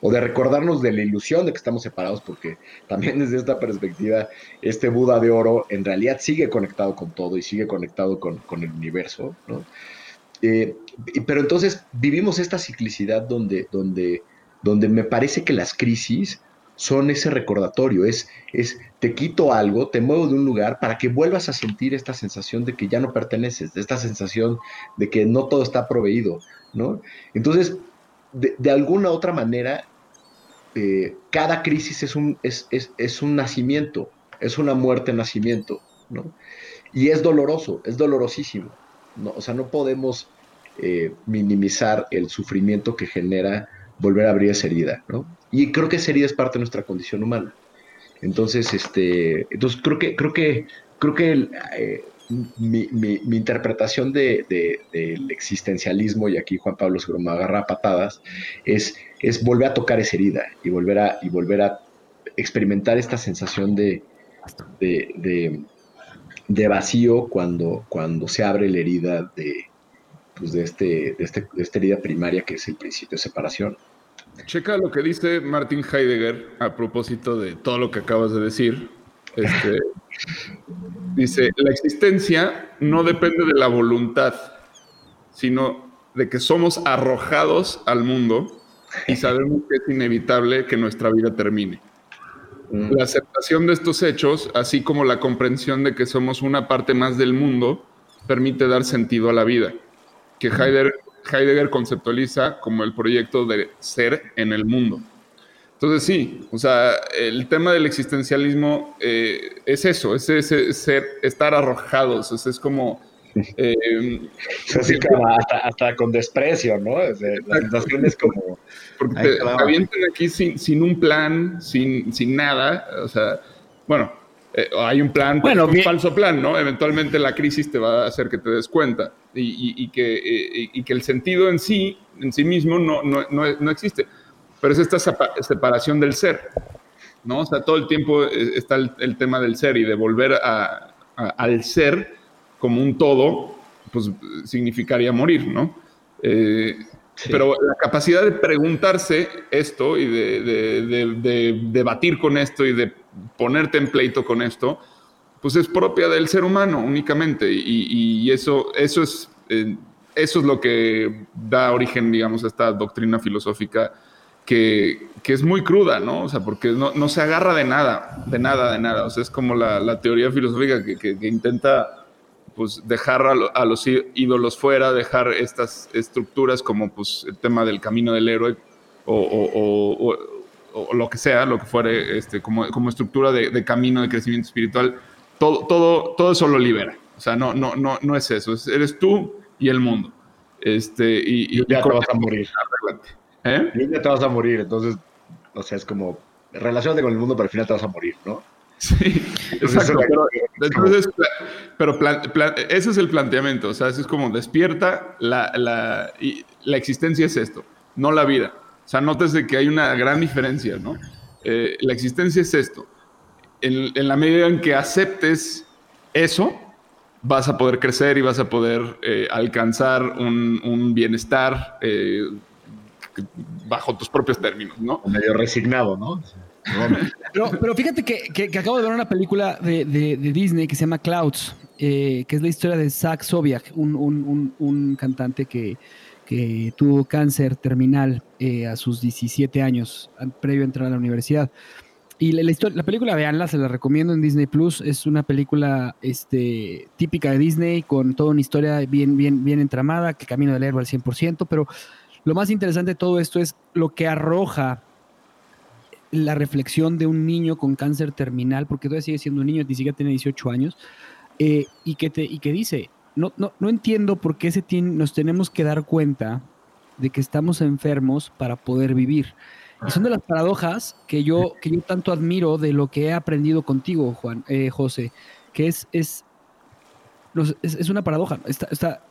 o de recordarnos de la ilusión de que estamos separados, porque también desde esta perspectiva, este Buda de oro en realidad sigue conectado con todo y sigue conectado con, el universo, ¿no? Eh, pero entonces vivimos esta ciclicidad donde, donde, donde me parece que las crisis son ese recordatorio, es, es te quito algo, te muevo de un lugar para que vuelvas a sentir esta sensación de que ya no perteneces, de esta sensación de que no todo está proveído, ¿no? Entonces, de, alguna otra manera, eh, cada crisis es un, es, es, un nacimiento, es una muerte-nacimiento, ¿no? Y es doloroso, es dolorosísimo, ¿no? O sea, no podemos eh, minimizar el sufrimiento que genera volver a abrir esa herida, ¿no? Y creo que esa herida es parte de nuestra condición humana. Entonces, este, entonces creo que, creo que, creo que eh, mi, mi, interpretación de, del existencialismo, y aquí Juan Pablo seguro me agarra patadas, es, es volver a tocar esa herida y volver a, y volver a experimentar esta sensación de, de, de, vacío cuando, cuando se abre la herida de, pues de, este, de, este, de esta herida primaria que es el principio de separación. Checa lo que dice Martin Heidegger a propósito de todo lo que acabas de decir. Este, dice, la existencia no depende de la voluntad, sino de que somos arrojados al mundo y sabemos que es inevitable que nuestra vida termine. Mm. La aceptación de estos hechos, así como la comprensión de que somos una parte más del mundo, permite dar sentido a la vida, que Heidegger Heidegger conceptualiza como el proyecto de ser en el mundo. Entonces sí, o sea, el tema del existencialismo eh, es eso, es ese ser, estar arrojados, es, como... Eh, hasta, con desprecio, ¿no? La sensación es como... Porque te, avientan aquí sin, sin, un plan, sin, sin nada, o sea, bueno, eh, hay un plan, bueno, un falso plan, ¿no? Eventualmente la crisis te va a hacer que te des cuenta y, que, eh, y que, el sentido en sí, en sí mismo, no, no, no, existe. Pero es esta separación del ser, ¿no? O sea, todo el tiempo eh, está el, tema del ser y de volver a, al ser como un todo, pues significaría morir, ¿no? Pero la capacidad de preguntarse esto y de, de, de, debatir con esto y de ponerte en pleito con esto, pues es propia del ser humano únicamente. Y, eso, eso, es, eh, eso es lo que da origen, digamos, a esta doctrina filosófica que, que, es muy cruda, ¿no? O sea, porque no, no, se agarra de nada, de nada, de nada. O sea, es como la, la teoría filosófica que, que, intenta pues dejar a, los ídolos fuera, dejar estas estructuras como pues el tema del camino del héroe o, o, lo que sea, lo que fuere este, como, como estructura de, de, camino de crecimiento espiritual, todo, todo, todo eso lo libera. O sea, no, no, no, no es eso, eres tú y el mundo. Este, y, ya te vas a morir. ¿Eh? Y ya te vas a morir, entonces, o sea, es como, relacionate con el mundo, pero al final te vas a morir, ¿no? Sí, exacto. Pero, ese es el planteamiento. O sea, es como despierta la, la, y la existencia es esto, no la vida. O sea, de que hay una gran diferencia, ¿no? Eh, la existencia es esto. En, la medida en que aceptes eso, vas a poder crecer y vas a poder eh, alcanzar un, bienestar eh, bajo tus propios términos, ¿no? Medio resignado, ¿no? Pero, fíjate que, acabo de ver una película de, Disney que se llama Clouds, que es la historia de Zach Sobiak, un cantante que, que tuvo cáncer terminal eh, a sus 17 años, previo a entrar a la universidad. Y la, la, película, veanla, se la recomiendo en Disney Plus. Es una película este, típica de Disney, con toda una historia bien, bien, bien entramada, que camino del héroe al 100%. Pero lo más interesante de todo esto es lo que arroja la reflexión de un niño con cáncer terminal, porque todavía sigue siendo un niño, ni siquiera tiene 18 años, eh, y, que te, y que dice: no, no, no entiendo por qué se nos tenemos que dar cuenta de que estamos enfermos para poder vivir. Y son de las paradojas que yo, que yo tanto admiro de lo que he aprendido contigo, Juan, eh, José, que es, es, es, una paradoja. está,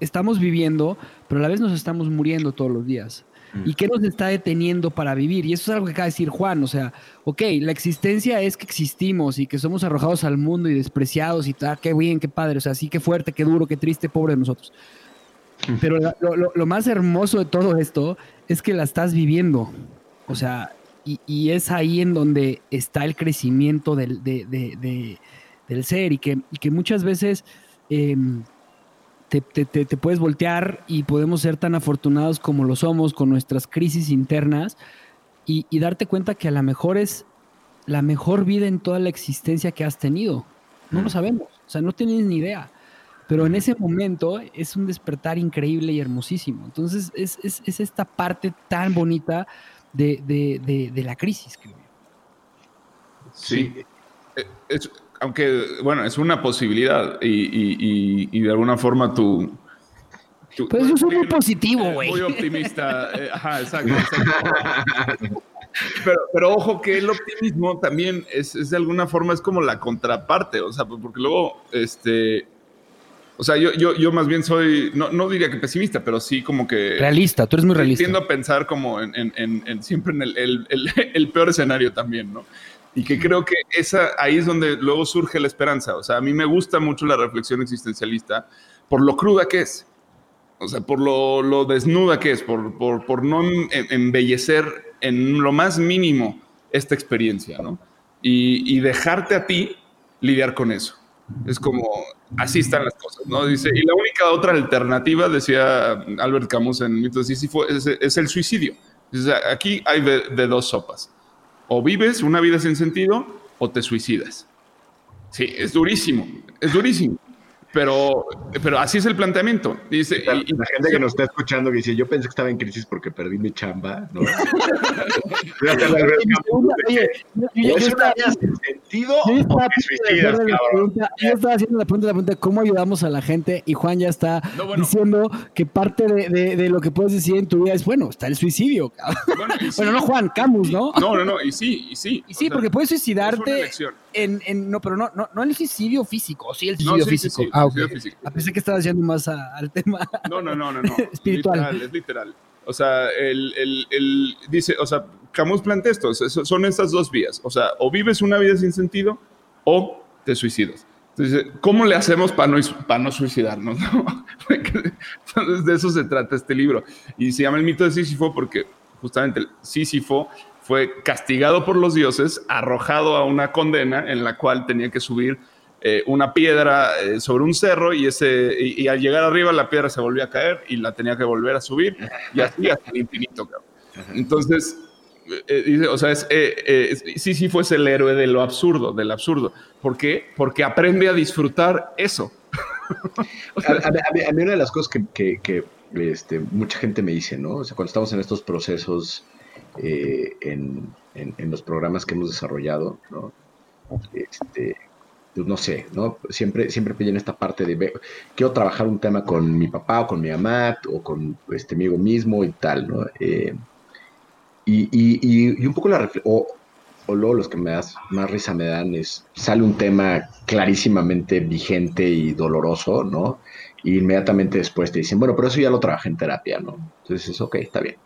estamos viviendo, pero a la vez nos estamos muriendo todos los días. ¿Y qué nos está deteniendo para vivir? Y eso es algo que acaba de decir Juan, o sea, ok, la existencia es que existimos y que somos arrojados al mundo y despreciados y tal, qué bien, qué padre, o sea, sí, qué fuerte, qué duro, qué triste, pobre de nosotros. Pero lo, más hermoso de todo esto es que la estás viviendo. O sea, y, es ahí en donde está el crecimiento del, del ser y que, que, muchas veces em, te, puedes voltear y podemos ser tan afortunados como lo somos con nuestras crisis internas y, y darte cuenta que a lo mejor es la mejor vida en toda la existencia que has tenido. No lo sabemos, o sea, no tienes ni idea. Pero en ese momento es un despertar increíble y hermosísimo. Entonces es, es, es esta parte tan bonita de, de, de, la crisis, creo Sí, eh, es, aunque, bueno, es una posibilidad y, y, y, de alguna forma tú... pues eso es muy positivo, güey. Muy optimista. Eh, ajá, exacto. Pero, pero, ojo que el optimismo también es, es, de alguna forma es como la contraparte, o sea, porque luego, este, o sea, yo, yo, yo más bien soy, no, no diría que pesimista, pero sí como que... Realista, tú eres muy realista. Tiendo a pensar como en, en, en, siempre en el, el, el, peor escenario también, ¿no? Y que creo que esa, ahí es donde luego surge la esperanza. O sea, a mí me gusta mucho la reflexión existencialista por lo cruda que es. O sea, por lo, lo desnuda que es, por, por, por no embellecer en lo más mínimo esta experiencia, ¿no? Y, y dejarte a ti lidiar con eso. Es como, así están las cosas, ¿no? Dice, y la única otra alternativa, decía Albert Camus en Mito de Sísifo, es, es el suicidio. Dice, aquí hay de, dos sopas. O vives una vida sin sentido o te suicidas. Sí, es durísimo, es durísimo. Pero, pero así es el planteamiento. Dice, la, y, la gente que nos está escuchando que dice, yo pensé que estaba en crisis porque perdí mi chamba, ¿no? Oye, yo, estaba sentido yo estaba haciendo la pregunta, la pregunta, ¿cómo ayudamos a la gente? Y Juan ya está diciendo que parte de, de, de, lo que puedes decir en tu vida es, bueno, está el suicidio. Bueno, bueno no Juan, Camus, ¿no? No, no, no, y sí, y sí. Y sí, porque puedes suicidarte en, en, no, pero no, no, no el suicidio físico, sí el suicidio físico. Sí, ah, okay. físico. A pesar que estaba haciendo más al tema no, no, no, no, no. espiritual. Literal, es literal. O sea, el, el, el, dice, o sea, Camus plantea esto, son estas dos vías. O sea, o vives una vida sin sentido o te suicidas. Entonces, ¿cómo le hacemos para no, para no suicidarnos? ¿no? Entonces, de eso se trata este libro. Y se llama el mito de Sísifo porque justamente el Sísifo fue castigado por los dioses, arrojado a una condena en la cual tenía que subir eh, una piedra eh, sobre un cerro y, ese, y, al llegar arriba la piedra se volvió a caer y la tenía que volver a subir y así hasta el infinito. Entonces, eh, o sea, es, sí, sí, fue el héroe de lo absurdo, del absurdo. ¿Por qué? Porque aprende a disfrutar eso. a, mí, una de las cosas que, que, este, mucha gente me dice, ¿no? O sea, cuando estamos en estos procesos en, en, los programas que hemos desarrollado, ¿no? Este, pues no sé, ¿no? Siempre, siempre en esta parte de, quiero trabajar un tema con mi papá o con mi mamá o con este amigo mismo y tal, ¿no? Eh, y, y, y, un poco la o, o luego los que me das, más risa me dan es, sale un tema clarísimamente vigente y doloroso, ¿no? Y inmediatamente después te dicen, bueno, pero eso ya lo trabajé en terapia, ¿no? Entonces es ok, está bien.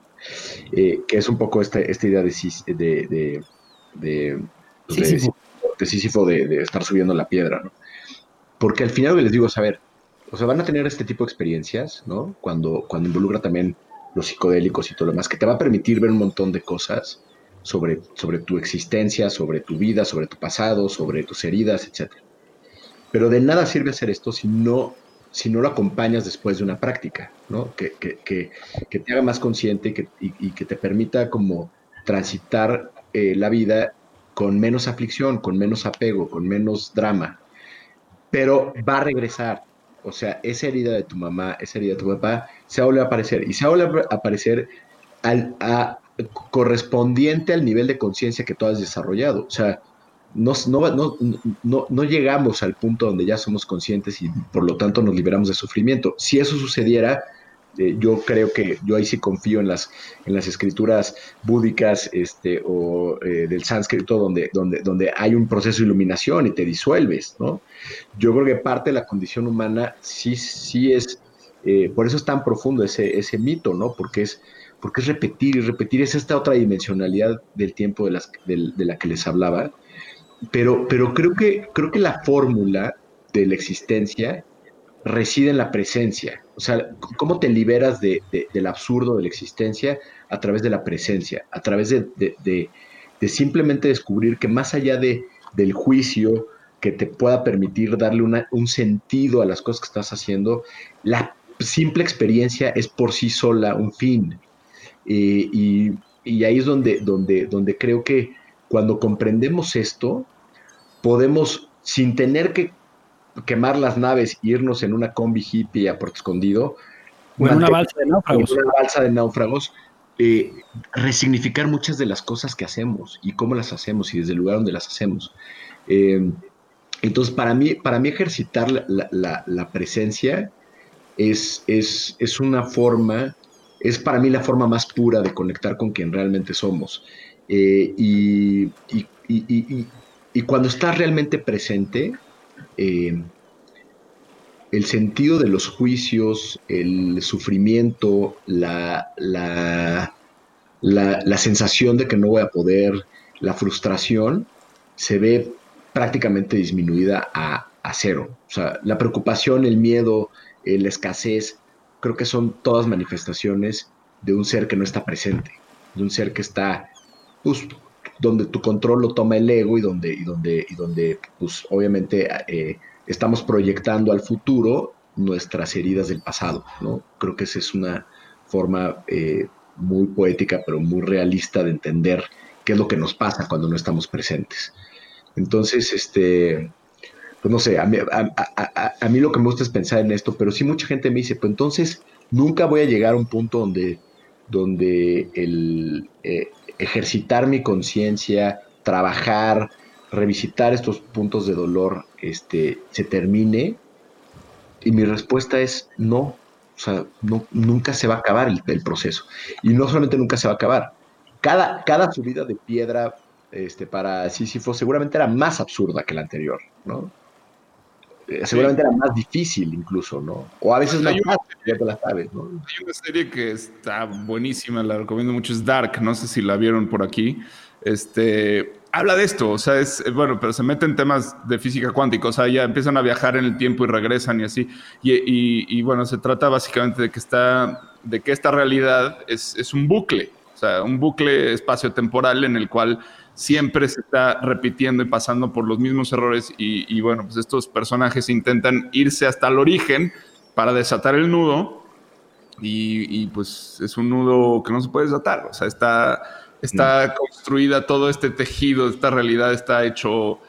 Eh, que es un poco esta, esta idea de, de, de, pues de Sísifo de, estar subiendo la piedra, ¿no? Porque al final les digo, a ver, o sea, van a tener este tipo de experiencias, ¿no? Cuando, cuando involucra también los psicodélicos y todo lo demás, que te va a permitir ver un montón de cosas sobre, sobre tu existencia, sobre tu vida, sobre tu pasado, sobre tus heridas, etc. Pero de nada sirve hacer esto si no, si no lo acompañas después de una práctica, ¿no? Que, que, que, que te haga más consciente y que, y, que te permita como transitar eh, la vida con menos aflicción, con menos apego, con menos drama, pero va a regresar. O sea, esa herida de tu mamá, esa herida de tu papá, se va a aparecer. Y se va a aparecer al, correspondiente al nivel de conciencia que tú has desarrollado. O sea, no, no, no, no, llegamos al punto donde ya somos conscientes y por lo tanto nos liberamos de sufrimiento. Si eso sucediera, este, yo creo que yo ahí sí confío en las, en las escrituras búdicas este, o eh, del sánscrito donde, donde, donde hay un proceso de iluminación y te disuelves, ¿no? Yo creo que parte de la condición humana sí, sí es, eh, por eso es tan profundo ese, ese mito, ¿no? Porque es, porque es repetir y repetir, es esta otra dimensionalidad del tiempo de, las, de la que les hablaba, pero, pero creo, que, creo que la fórmula de la existencia reside en la presencia. O sea, cómo te liberas de, del absurdo de la existencia a través de la presencia, a través de, simplemente descubrir que más allá de, del juicio que te pueda permitir darle un sentido a las cosas que estás haciendo, la simple experiencia es por sí sola un fin. Eh, y, ahí es donde, donde, donde creo que cuando comprendemos esto, podemos, sin tener que quemar las naves e irnos en una combi hippie a Puerto Escondido. En una balsa de náufragos. una balsa de náufragos. Eh, resignificar muchas de las cosas que hacemos y cómo las hacemos y desde el lugar donde las hacemos. Eh, entonces, para mí, para mí ejercitar la, presencia es, es, es, una forma, es para mí la forma más pura de conectar con quien realmente somos. Eh, y, y, y, y, cuando estás realmente presente, eh, el sentido de los juicios, el sufrimiento, la, la, la, sensación de que no voy a poder, la frustración, se ve prácticamente disminuida a, cero. O sea, la preocupación, el miedo, eh, la escasez, creo que son todas manifestaciones de un ser que no está presente, de un ser que está donde tu control lo toma el ego y donde, y donde, y donde pues, obviamente eh, estamos proyectando al futuro nuestras heridas del pasado, ¿no? Creo que esa es una forma eh, muy poética, pero muy realista de entender qué es lo que nos pasa cuando no estamos presentes. Entonces, este, pues no sé, a mí, a, mí, lo que me gusta es pensar en esto, pero sí mucha gente me dice, pues entonces nunca voy a llegar a un punto donde, donde el, eh, ejercitar mi conciencia, trabajar, revisitar estos puntos de dolor, este, se termine? Y mi respuesta es no. O sea, no, nunca se va a acabar el, proceso. Y no solamente nunca se va a acabar. Cada, cada subida de piedra este, para Sísifo seguramente era más absurda que la anterior, ¿no? Eh, seguramente era más difícil incluso, ¿no? O a veces más fácil, ya te la sabes, ¿no? Hay una serie que está buenísima, la recomiendo mucho, es Dark, no sé si la vieron por aquí. Este, habla de esto, o sea, es, eh, bueno, pero se mete en temas de física cuántica, o sea, ya empiezan a viajar en el tiempo y regresan y así. Y, bueno, se trata básicamente de que, está, de que esta realidad es, es un bucle, o sea, un bucle espacio-temporal en el cual siempre se está repitiendo y pasando por los mismos errores y, bueno, pues estos personajes intentan irse hasta el origen para desatar el nudo y, pues es un nudo que no se puede desatar, o sea, está, está construida todo este tejido, esta realidad está hecho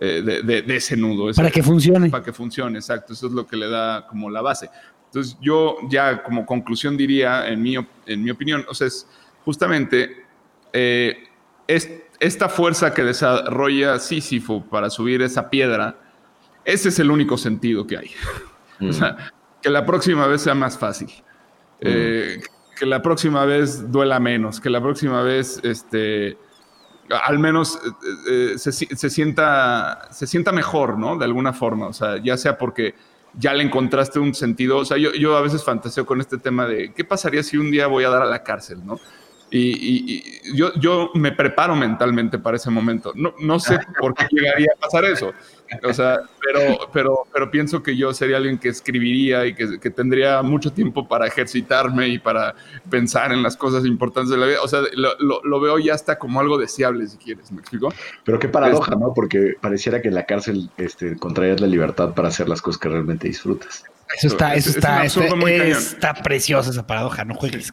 eh, de, ese nudo. Para que funcione. Para que funcione, exacto, eso es lo que le da como la base. Entonces yo ya como conclusión diría, en mi, en mi opinión, o sea, es justamente... Eh, esta fuerza que desarrolla Sísifo para subir esa piedra, ese es el único sentido que hay. o sea, mm. que la próxima vez sea más fácil. Mm. Eh, que la próxima vez duela menos, que la próxima vez, este, al menos eh, eh, se, sienta, se sienta mejor, ¿no? De alguna forma, o sea, ya sea porque ya le encontraste un sentido, o sea, yo, yo a veces fantaseo con este tema de, ¿qué pasaría si un día voy a dar a la cárcel, ¿no? Y, yo, yo, me preparo mentalmente para ese momento. No, no sé por qué llegaría a pasar eso. O sea, pero, pero, pero pienso que yo sería alguien que escribiría y que, que, tendría mucho tiempo para ejercitarme y para pensar en las cosas importantes de la vida. O sea, lo, lo, veo ya hasta como algo deseable, si quieres, ¿me explico? Pero qué paradoja, ¿no? Porque pareciera que en la cárcel este, contraías la libertad para hacer las cosas que realmente disfrutas. Eso está, eso está, está preciosa esa paradoja, no juegues.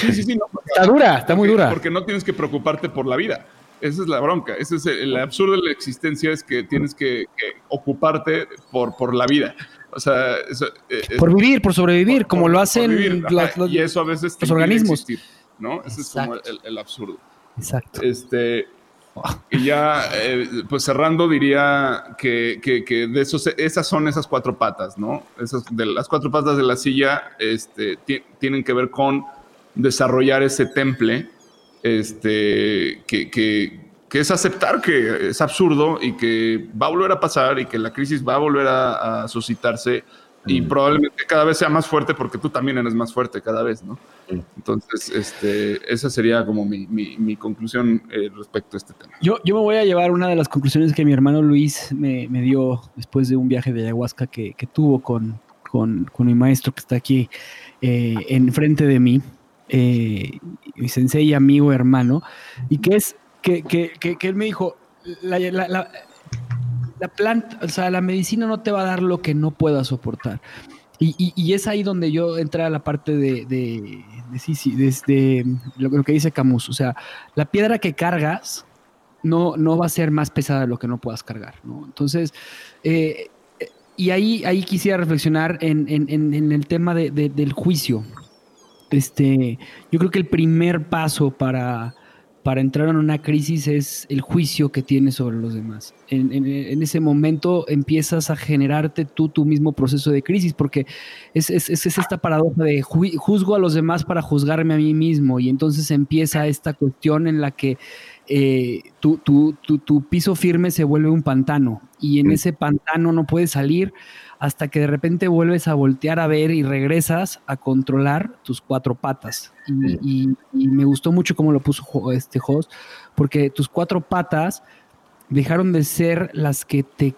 Sí, sí, sí, está dura, está muy dura. Porque no tienes que preocuparte por la vida. Esa es la bronca. Ese es el, absurdo de la existencia, es que tienes que, ocuparte por, por la vida. O sea, por vivir, por sobrevivir, como lo hacen los, y eso a veces los organismos. ¿no? Ese es como el, el, absurdo. Exacto. Este, y ya, eh, pues cerrando, diría que, de esos, esas son esas cuatro patas, ¿no? Esas, de las cuatro patas de la silla este, tienen que ver con desarrollar ese temple, este, que, que, es aceptar que es absurdo y que va a volver a pasar y que la crisis va a volver a suscitarse y mm. probablemente cada vez sea más fuerte porque tú también eres más fuerte cada vez, ¿no? Mm. Entonces, este, esa sería como mi, mi, conclusión eh, respecto a este tema. Yo, yo me voy a llevar una de las conclusiones que mi hermano Luis me, me dio después de un viaje de ayahuasca que, que tuvo con, con, mi maestro que está aquí eh, enfrente de mí, eh, mi sensei, amigo, hermano, y que es que, que, que, él me dijo, la, la, la, planta, o sea, la medicina no te va a dar lo que no puedas soportar. Y, es ahí donde yo entré a la parte de, de, sí, sí, desde lo, que dice Camus. O sea, la piedra que cargas no, no va a ser más pesada de lo que no puedas cargar. ¿no? Entonces, eh, y ahí, ahí quisiera reflexionar en, en, en el tema de, del juicio. Este, yo creo que el primer paso para, para entrar en una crisis es el juicio que tienes sobre los demás. En, ese momento empiezas a generarte tú tu mismo proceso de crisis, porque es, es, es, esta paradoja de juzgo a los demás para juzgarme a mí mismo, y entonces empieza esta cuestión en la que eh, tu, tu, tu, piso firme se vuelve un pantano, y en ese pantano no puedes salir hasta que de repente vuelves a voltear a ver y regresas a controlar tus cuatro patas. Y, me gustó mucho cómo lo puso este host, porque tus cuatro patas dejaron de ser las que te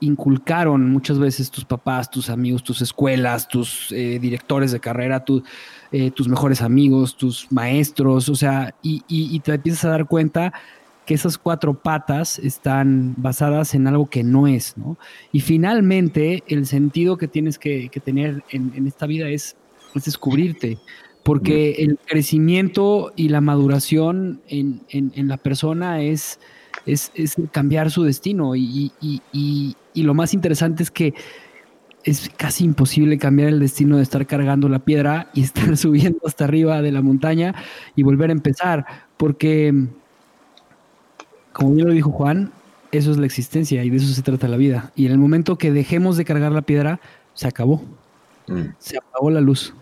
inculcaron muchas veces tus papás, tus amigos, tus escuelas, tus eh, directores de carrera, eh, tus mejores amigos, tus maestros, o sea, y, y te empiezas a dar cuenta que esas cuatro patas están basadas en algo que no es, ¿no? Y finalmente, el sentido que tienes que, tener en, esta vida es, descubrirte, porque el crecimiento y la maduración en, la persona es, es, cambiar su destino. Y, y, lo más interesante es que es casi imposible cambiar el destino de estar cargando la piedra y estar subiendo hasta arriba de la montaña y volver a empezar, porque como bien lo dijo Juan, eso es la existencia y de eso se trata la vida. Y en el momento que dejemos de cargar la piedra, se acabó. Mm. Se apagó la luz.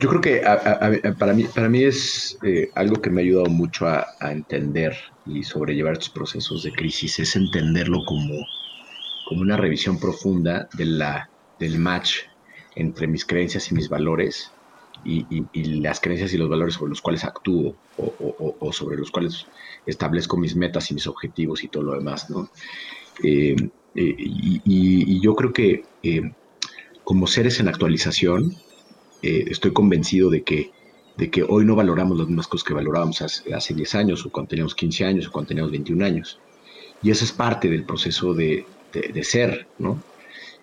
Yo creo que para, mí, para mí es eh, algo que me ha ayudado mucho a, entender y sobrellevar estos procesos de crisis, es entenderlo como, como una revisión profunda de la, del match entre mis creencias y mis valores y, las creencias y los valores sobre los cuales actúo o, sobre los cuales establezco mis metas y mis objetivos y todo lo demás, ¿no? Eh, eh, y, yo creo que eh, como seres en actualización, estoy convencido de que, de que hoy no valoramos las mismas cosas que valorábamos hace, hace 10 años o cuando teníamos 15 años o cuando teníamos 21 años. Y eso es parte del proceso de, de ser, ¿no?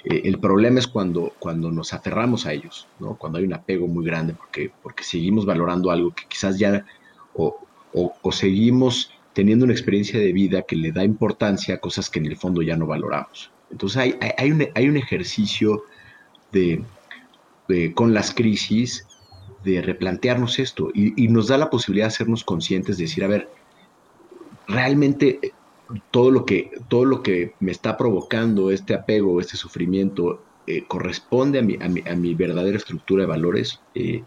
Eh, el problema es cuando, cuando nos aferramos a ellos, ¿no? cuando hay un apego muy grande porque, porque seguimos valorando algo que quizás ya o, seguimos teniendo una experiencia de vida que le da importancia a cosas que en el fondo ya no valoramos. Entonces hay, hay, un, hay un, ejercicio de, con las crisis de replantearnos esto y, y, nos da la posibilidad de hacernos conscientes, de decir, a ver, realmente todo lo que, todo lo que me está provocando este apego, este sufrimiento, eh, corresponde a mi, a, mi, verdadera estructura de valores eh,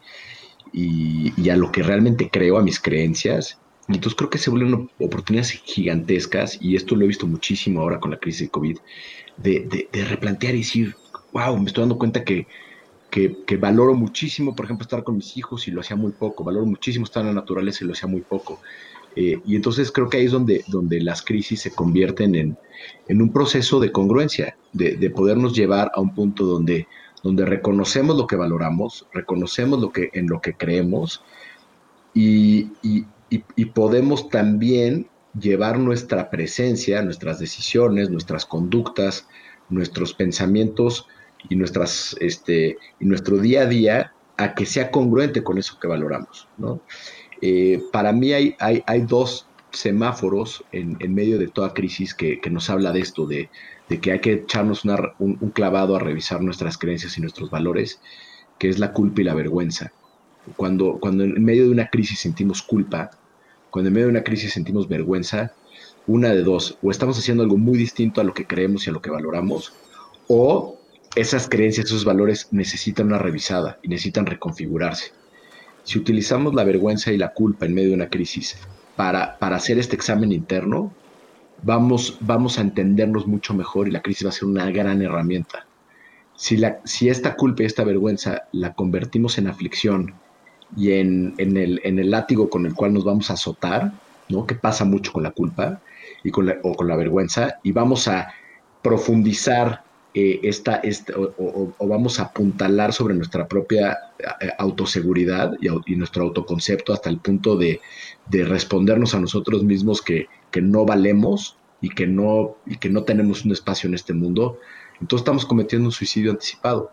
y, a lo que realmente creo, a mis creencias. Y entonces creo que se vuelven oportunidades gigantescas, y esto lo he visto muchísimo ahora con la crisis de COVID, de, replantear y decir, wow, me estoy dando cuenta que, que, valoro muchísimo, por ejemplo, estar con mis hijos y lo hacía muy poco, valoro muchísimo estar en la naturaleza y lo hacía muy poco. Eh, y entonces creo que ahí es donde, donde las crisis se convierten en, un proceso de congruencia, de, podernos llevar a un punto donde, donde reconocemos lo que valoramos, reconocemos lo que, en lo que creemos y, podemos también llevar nuestra presencia, nuestras decisiones, nuestras conductas, nuestros pensamientos y, nuestras, este, y nuestro día a día a que sea congruente con eso que valoramos, ¿no? Eh, para mí hay, dos semáforos en, medio de toda crisis que, nos habla de esto, de, que hay que echarnos un, clavado a revisar nuestras creencias y nuestros valores, que es la culpa y la vergüenza. Cuando, cuando en medio de una crisis sentimos culpa, cuando en medio de una crisis sentimos vergüenza, una de dos, o estamos haciendo algo muy distinto a lo que creemos y a lo que valoramos, o esas creencias, esos valores necesitan una revisada y necesitan reconfigurarse. Si utilizamos la vergüenza y la culpa en medio de una crisis para, para hacer este examen interno, vamos, vamos a entendernos mucho mejor y la crisis va a ser una gran herramienta. Si, la, si esta culpa y esta vergüenza la convertimos en aflicción y en, en, el, en el látigo con el cual nos vamos a azotar, ¿no? que pasa mucho con la culpa y con la, o con la vergüenza, y vamos a profundizar eh, esta, esta o, vamos a apuntalar sobre nuestra propia eh, autoseguridad y, nuestro autoconcepto hasta el punto de, respondernos a nosotros mismos que, no valemos y que no, y que no tenemos un espacio en este mundo, entonces estamos cometiendo un suicidio anticipado,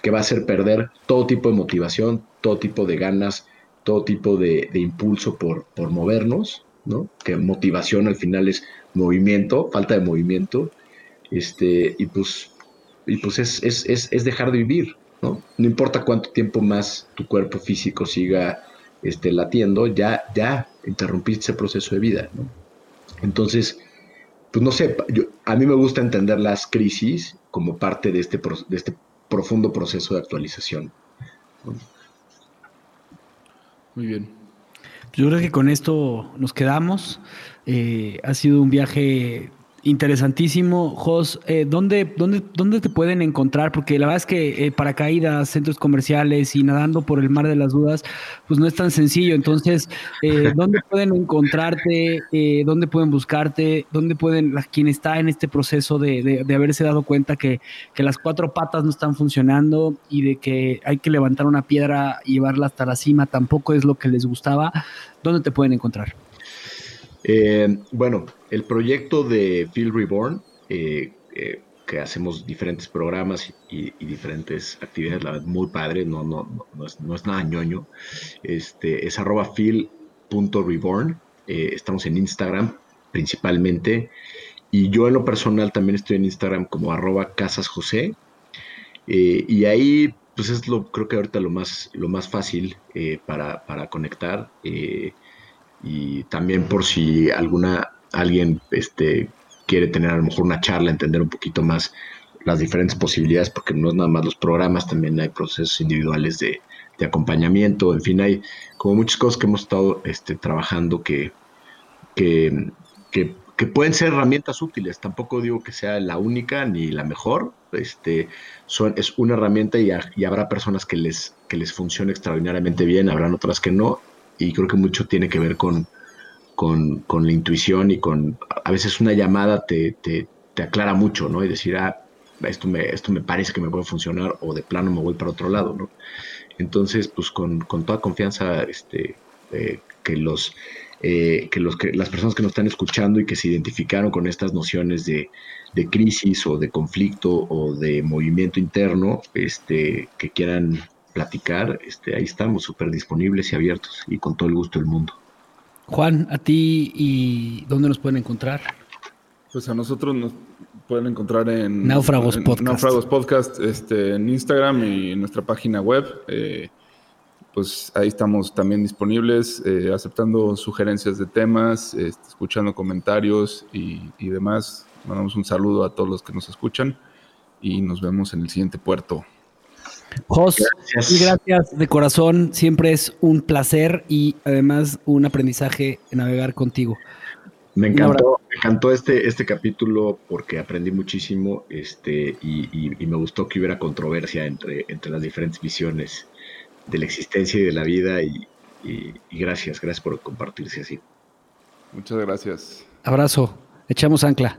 que va a hacer perder todo tipo de motivación, todo tipo de ganas, todo tipo de, impulso por, por movernos, ¿no? que motivación al final es movimiento, falta de movimiento, este, y pues, y pues es, es, es, es dejar de vivir, ¿no? No importa cuánto tiempo más tu cuerpo físico siga este, latiendo, ya, ya interrumpiste ese proceso de vida, ¿no? Entonces, pues no sé, yo, a mí me gusta entender las crisis como parte de este, de este profundo proceso de actualización. Muy bien. Yo creo que con esto nos quedamos. Eh, ha sido un viaje Interesantísimo, Jos. Eh, ¿dónde, dónde, dónde, te pueden encontrar? Porque la verdad es que eh, paracaídas, centros comerciales y nadando por el mar de las dudas, pues no es tan sencillo. Entonces, eh, ¿dónde pueden encontrarte? Eh, ¿Dónde pueden buscarte? ¿Dónde pueden, quien está en este proceso de, de, haberse dado cuenta que, que, las cuatro patas no están funcionando y de que hay que levantar una piedra y llevarla hasta la cima tampoco es lo que les gustaba? ¿Dónde te pueden encontrar? Eh, bueno, el proyecto de Field Reborn, eh, eh, que hacemos diferentes programas y, diferentes actividades, la verdad, muy padre, no, no, no, es, no es nada ñoño, este, es arroba feel.reborn, estamos en Instagram principalmente, y yo en lo personal también estoy en Instagram como arroba casasjosé, y ahí pues es lo, creo que ahorita lo más, lo más fácil para, para, conectar y también por si alguna alguien este, quiere tener a lo mejor una charla, entender un poquito más las diferentes posibilidades, porque no es nada más los programas, también hay procesos individuales de, acompañamiento, en fin, hay como muchas cosas que hemos estado este, trabajando que, que, pueden ser herramientas útiles, tampoco digo que sea la única ni la mejor, este, son, es una herramienta y, y habrá personas que les, que les funcione extraordinariamente bien, habrán otras que no, y creo que mucho tiene que ver con, con, la intuición y con, a veces una llamada te, te, aclara mucho, ¿no? Y decir, ah, esto me, esto me parece que me puede funcionar o de plano me voy para otro lado, ¿no? Entonces, pues con, toda confianza, este, eh, que los... Eh, que, los, que las personas que nos están escuchando y que se identificaron con estas nociones de, de crisis o de conflicto o de movimiento interno, este, que quieran platicar, este, ahí estamos súper disponibles y abiertos y con todo el gusto del mundo. Juan, a ti y dónde nos pueden encontrar? Pues a nosotros nos pueden encontrar en Náufragos Podcast. Náufragos Podcast, este, en Instagram y en nuestra página web. Eh, pues ahí estamos también disponibles, eh, aceptando sugerencias de temas, este, escuchando comentarios y, y demás. Mandamos un saludo a todos los que nos escuchan y nos vemos en el siguiente puerto. Jos, y gracias de corazón. Siempre es un placer y además un aprendizaje navegar contigo. Me encantó, me encantó este, este capítulo porque aprendí muchísimo este, y, me gustó que hubiera controversia entre, entre las diferentes visiones de la existencia y de la vida y, y gracias, gracias por compartirse así. Muchas gracias. Abrazo, echamos ancla.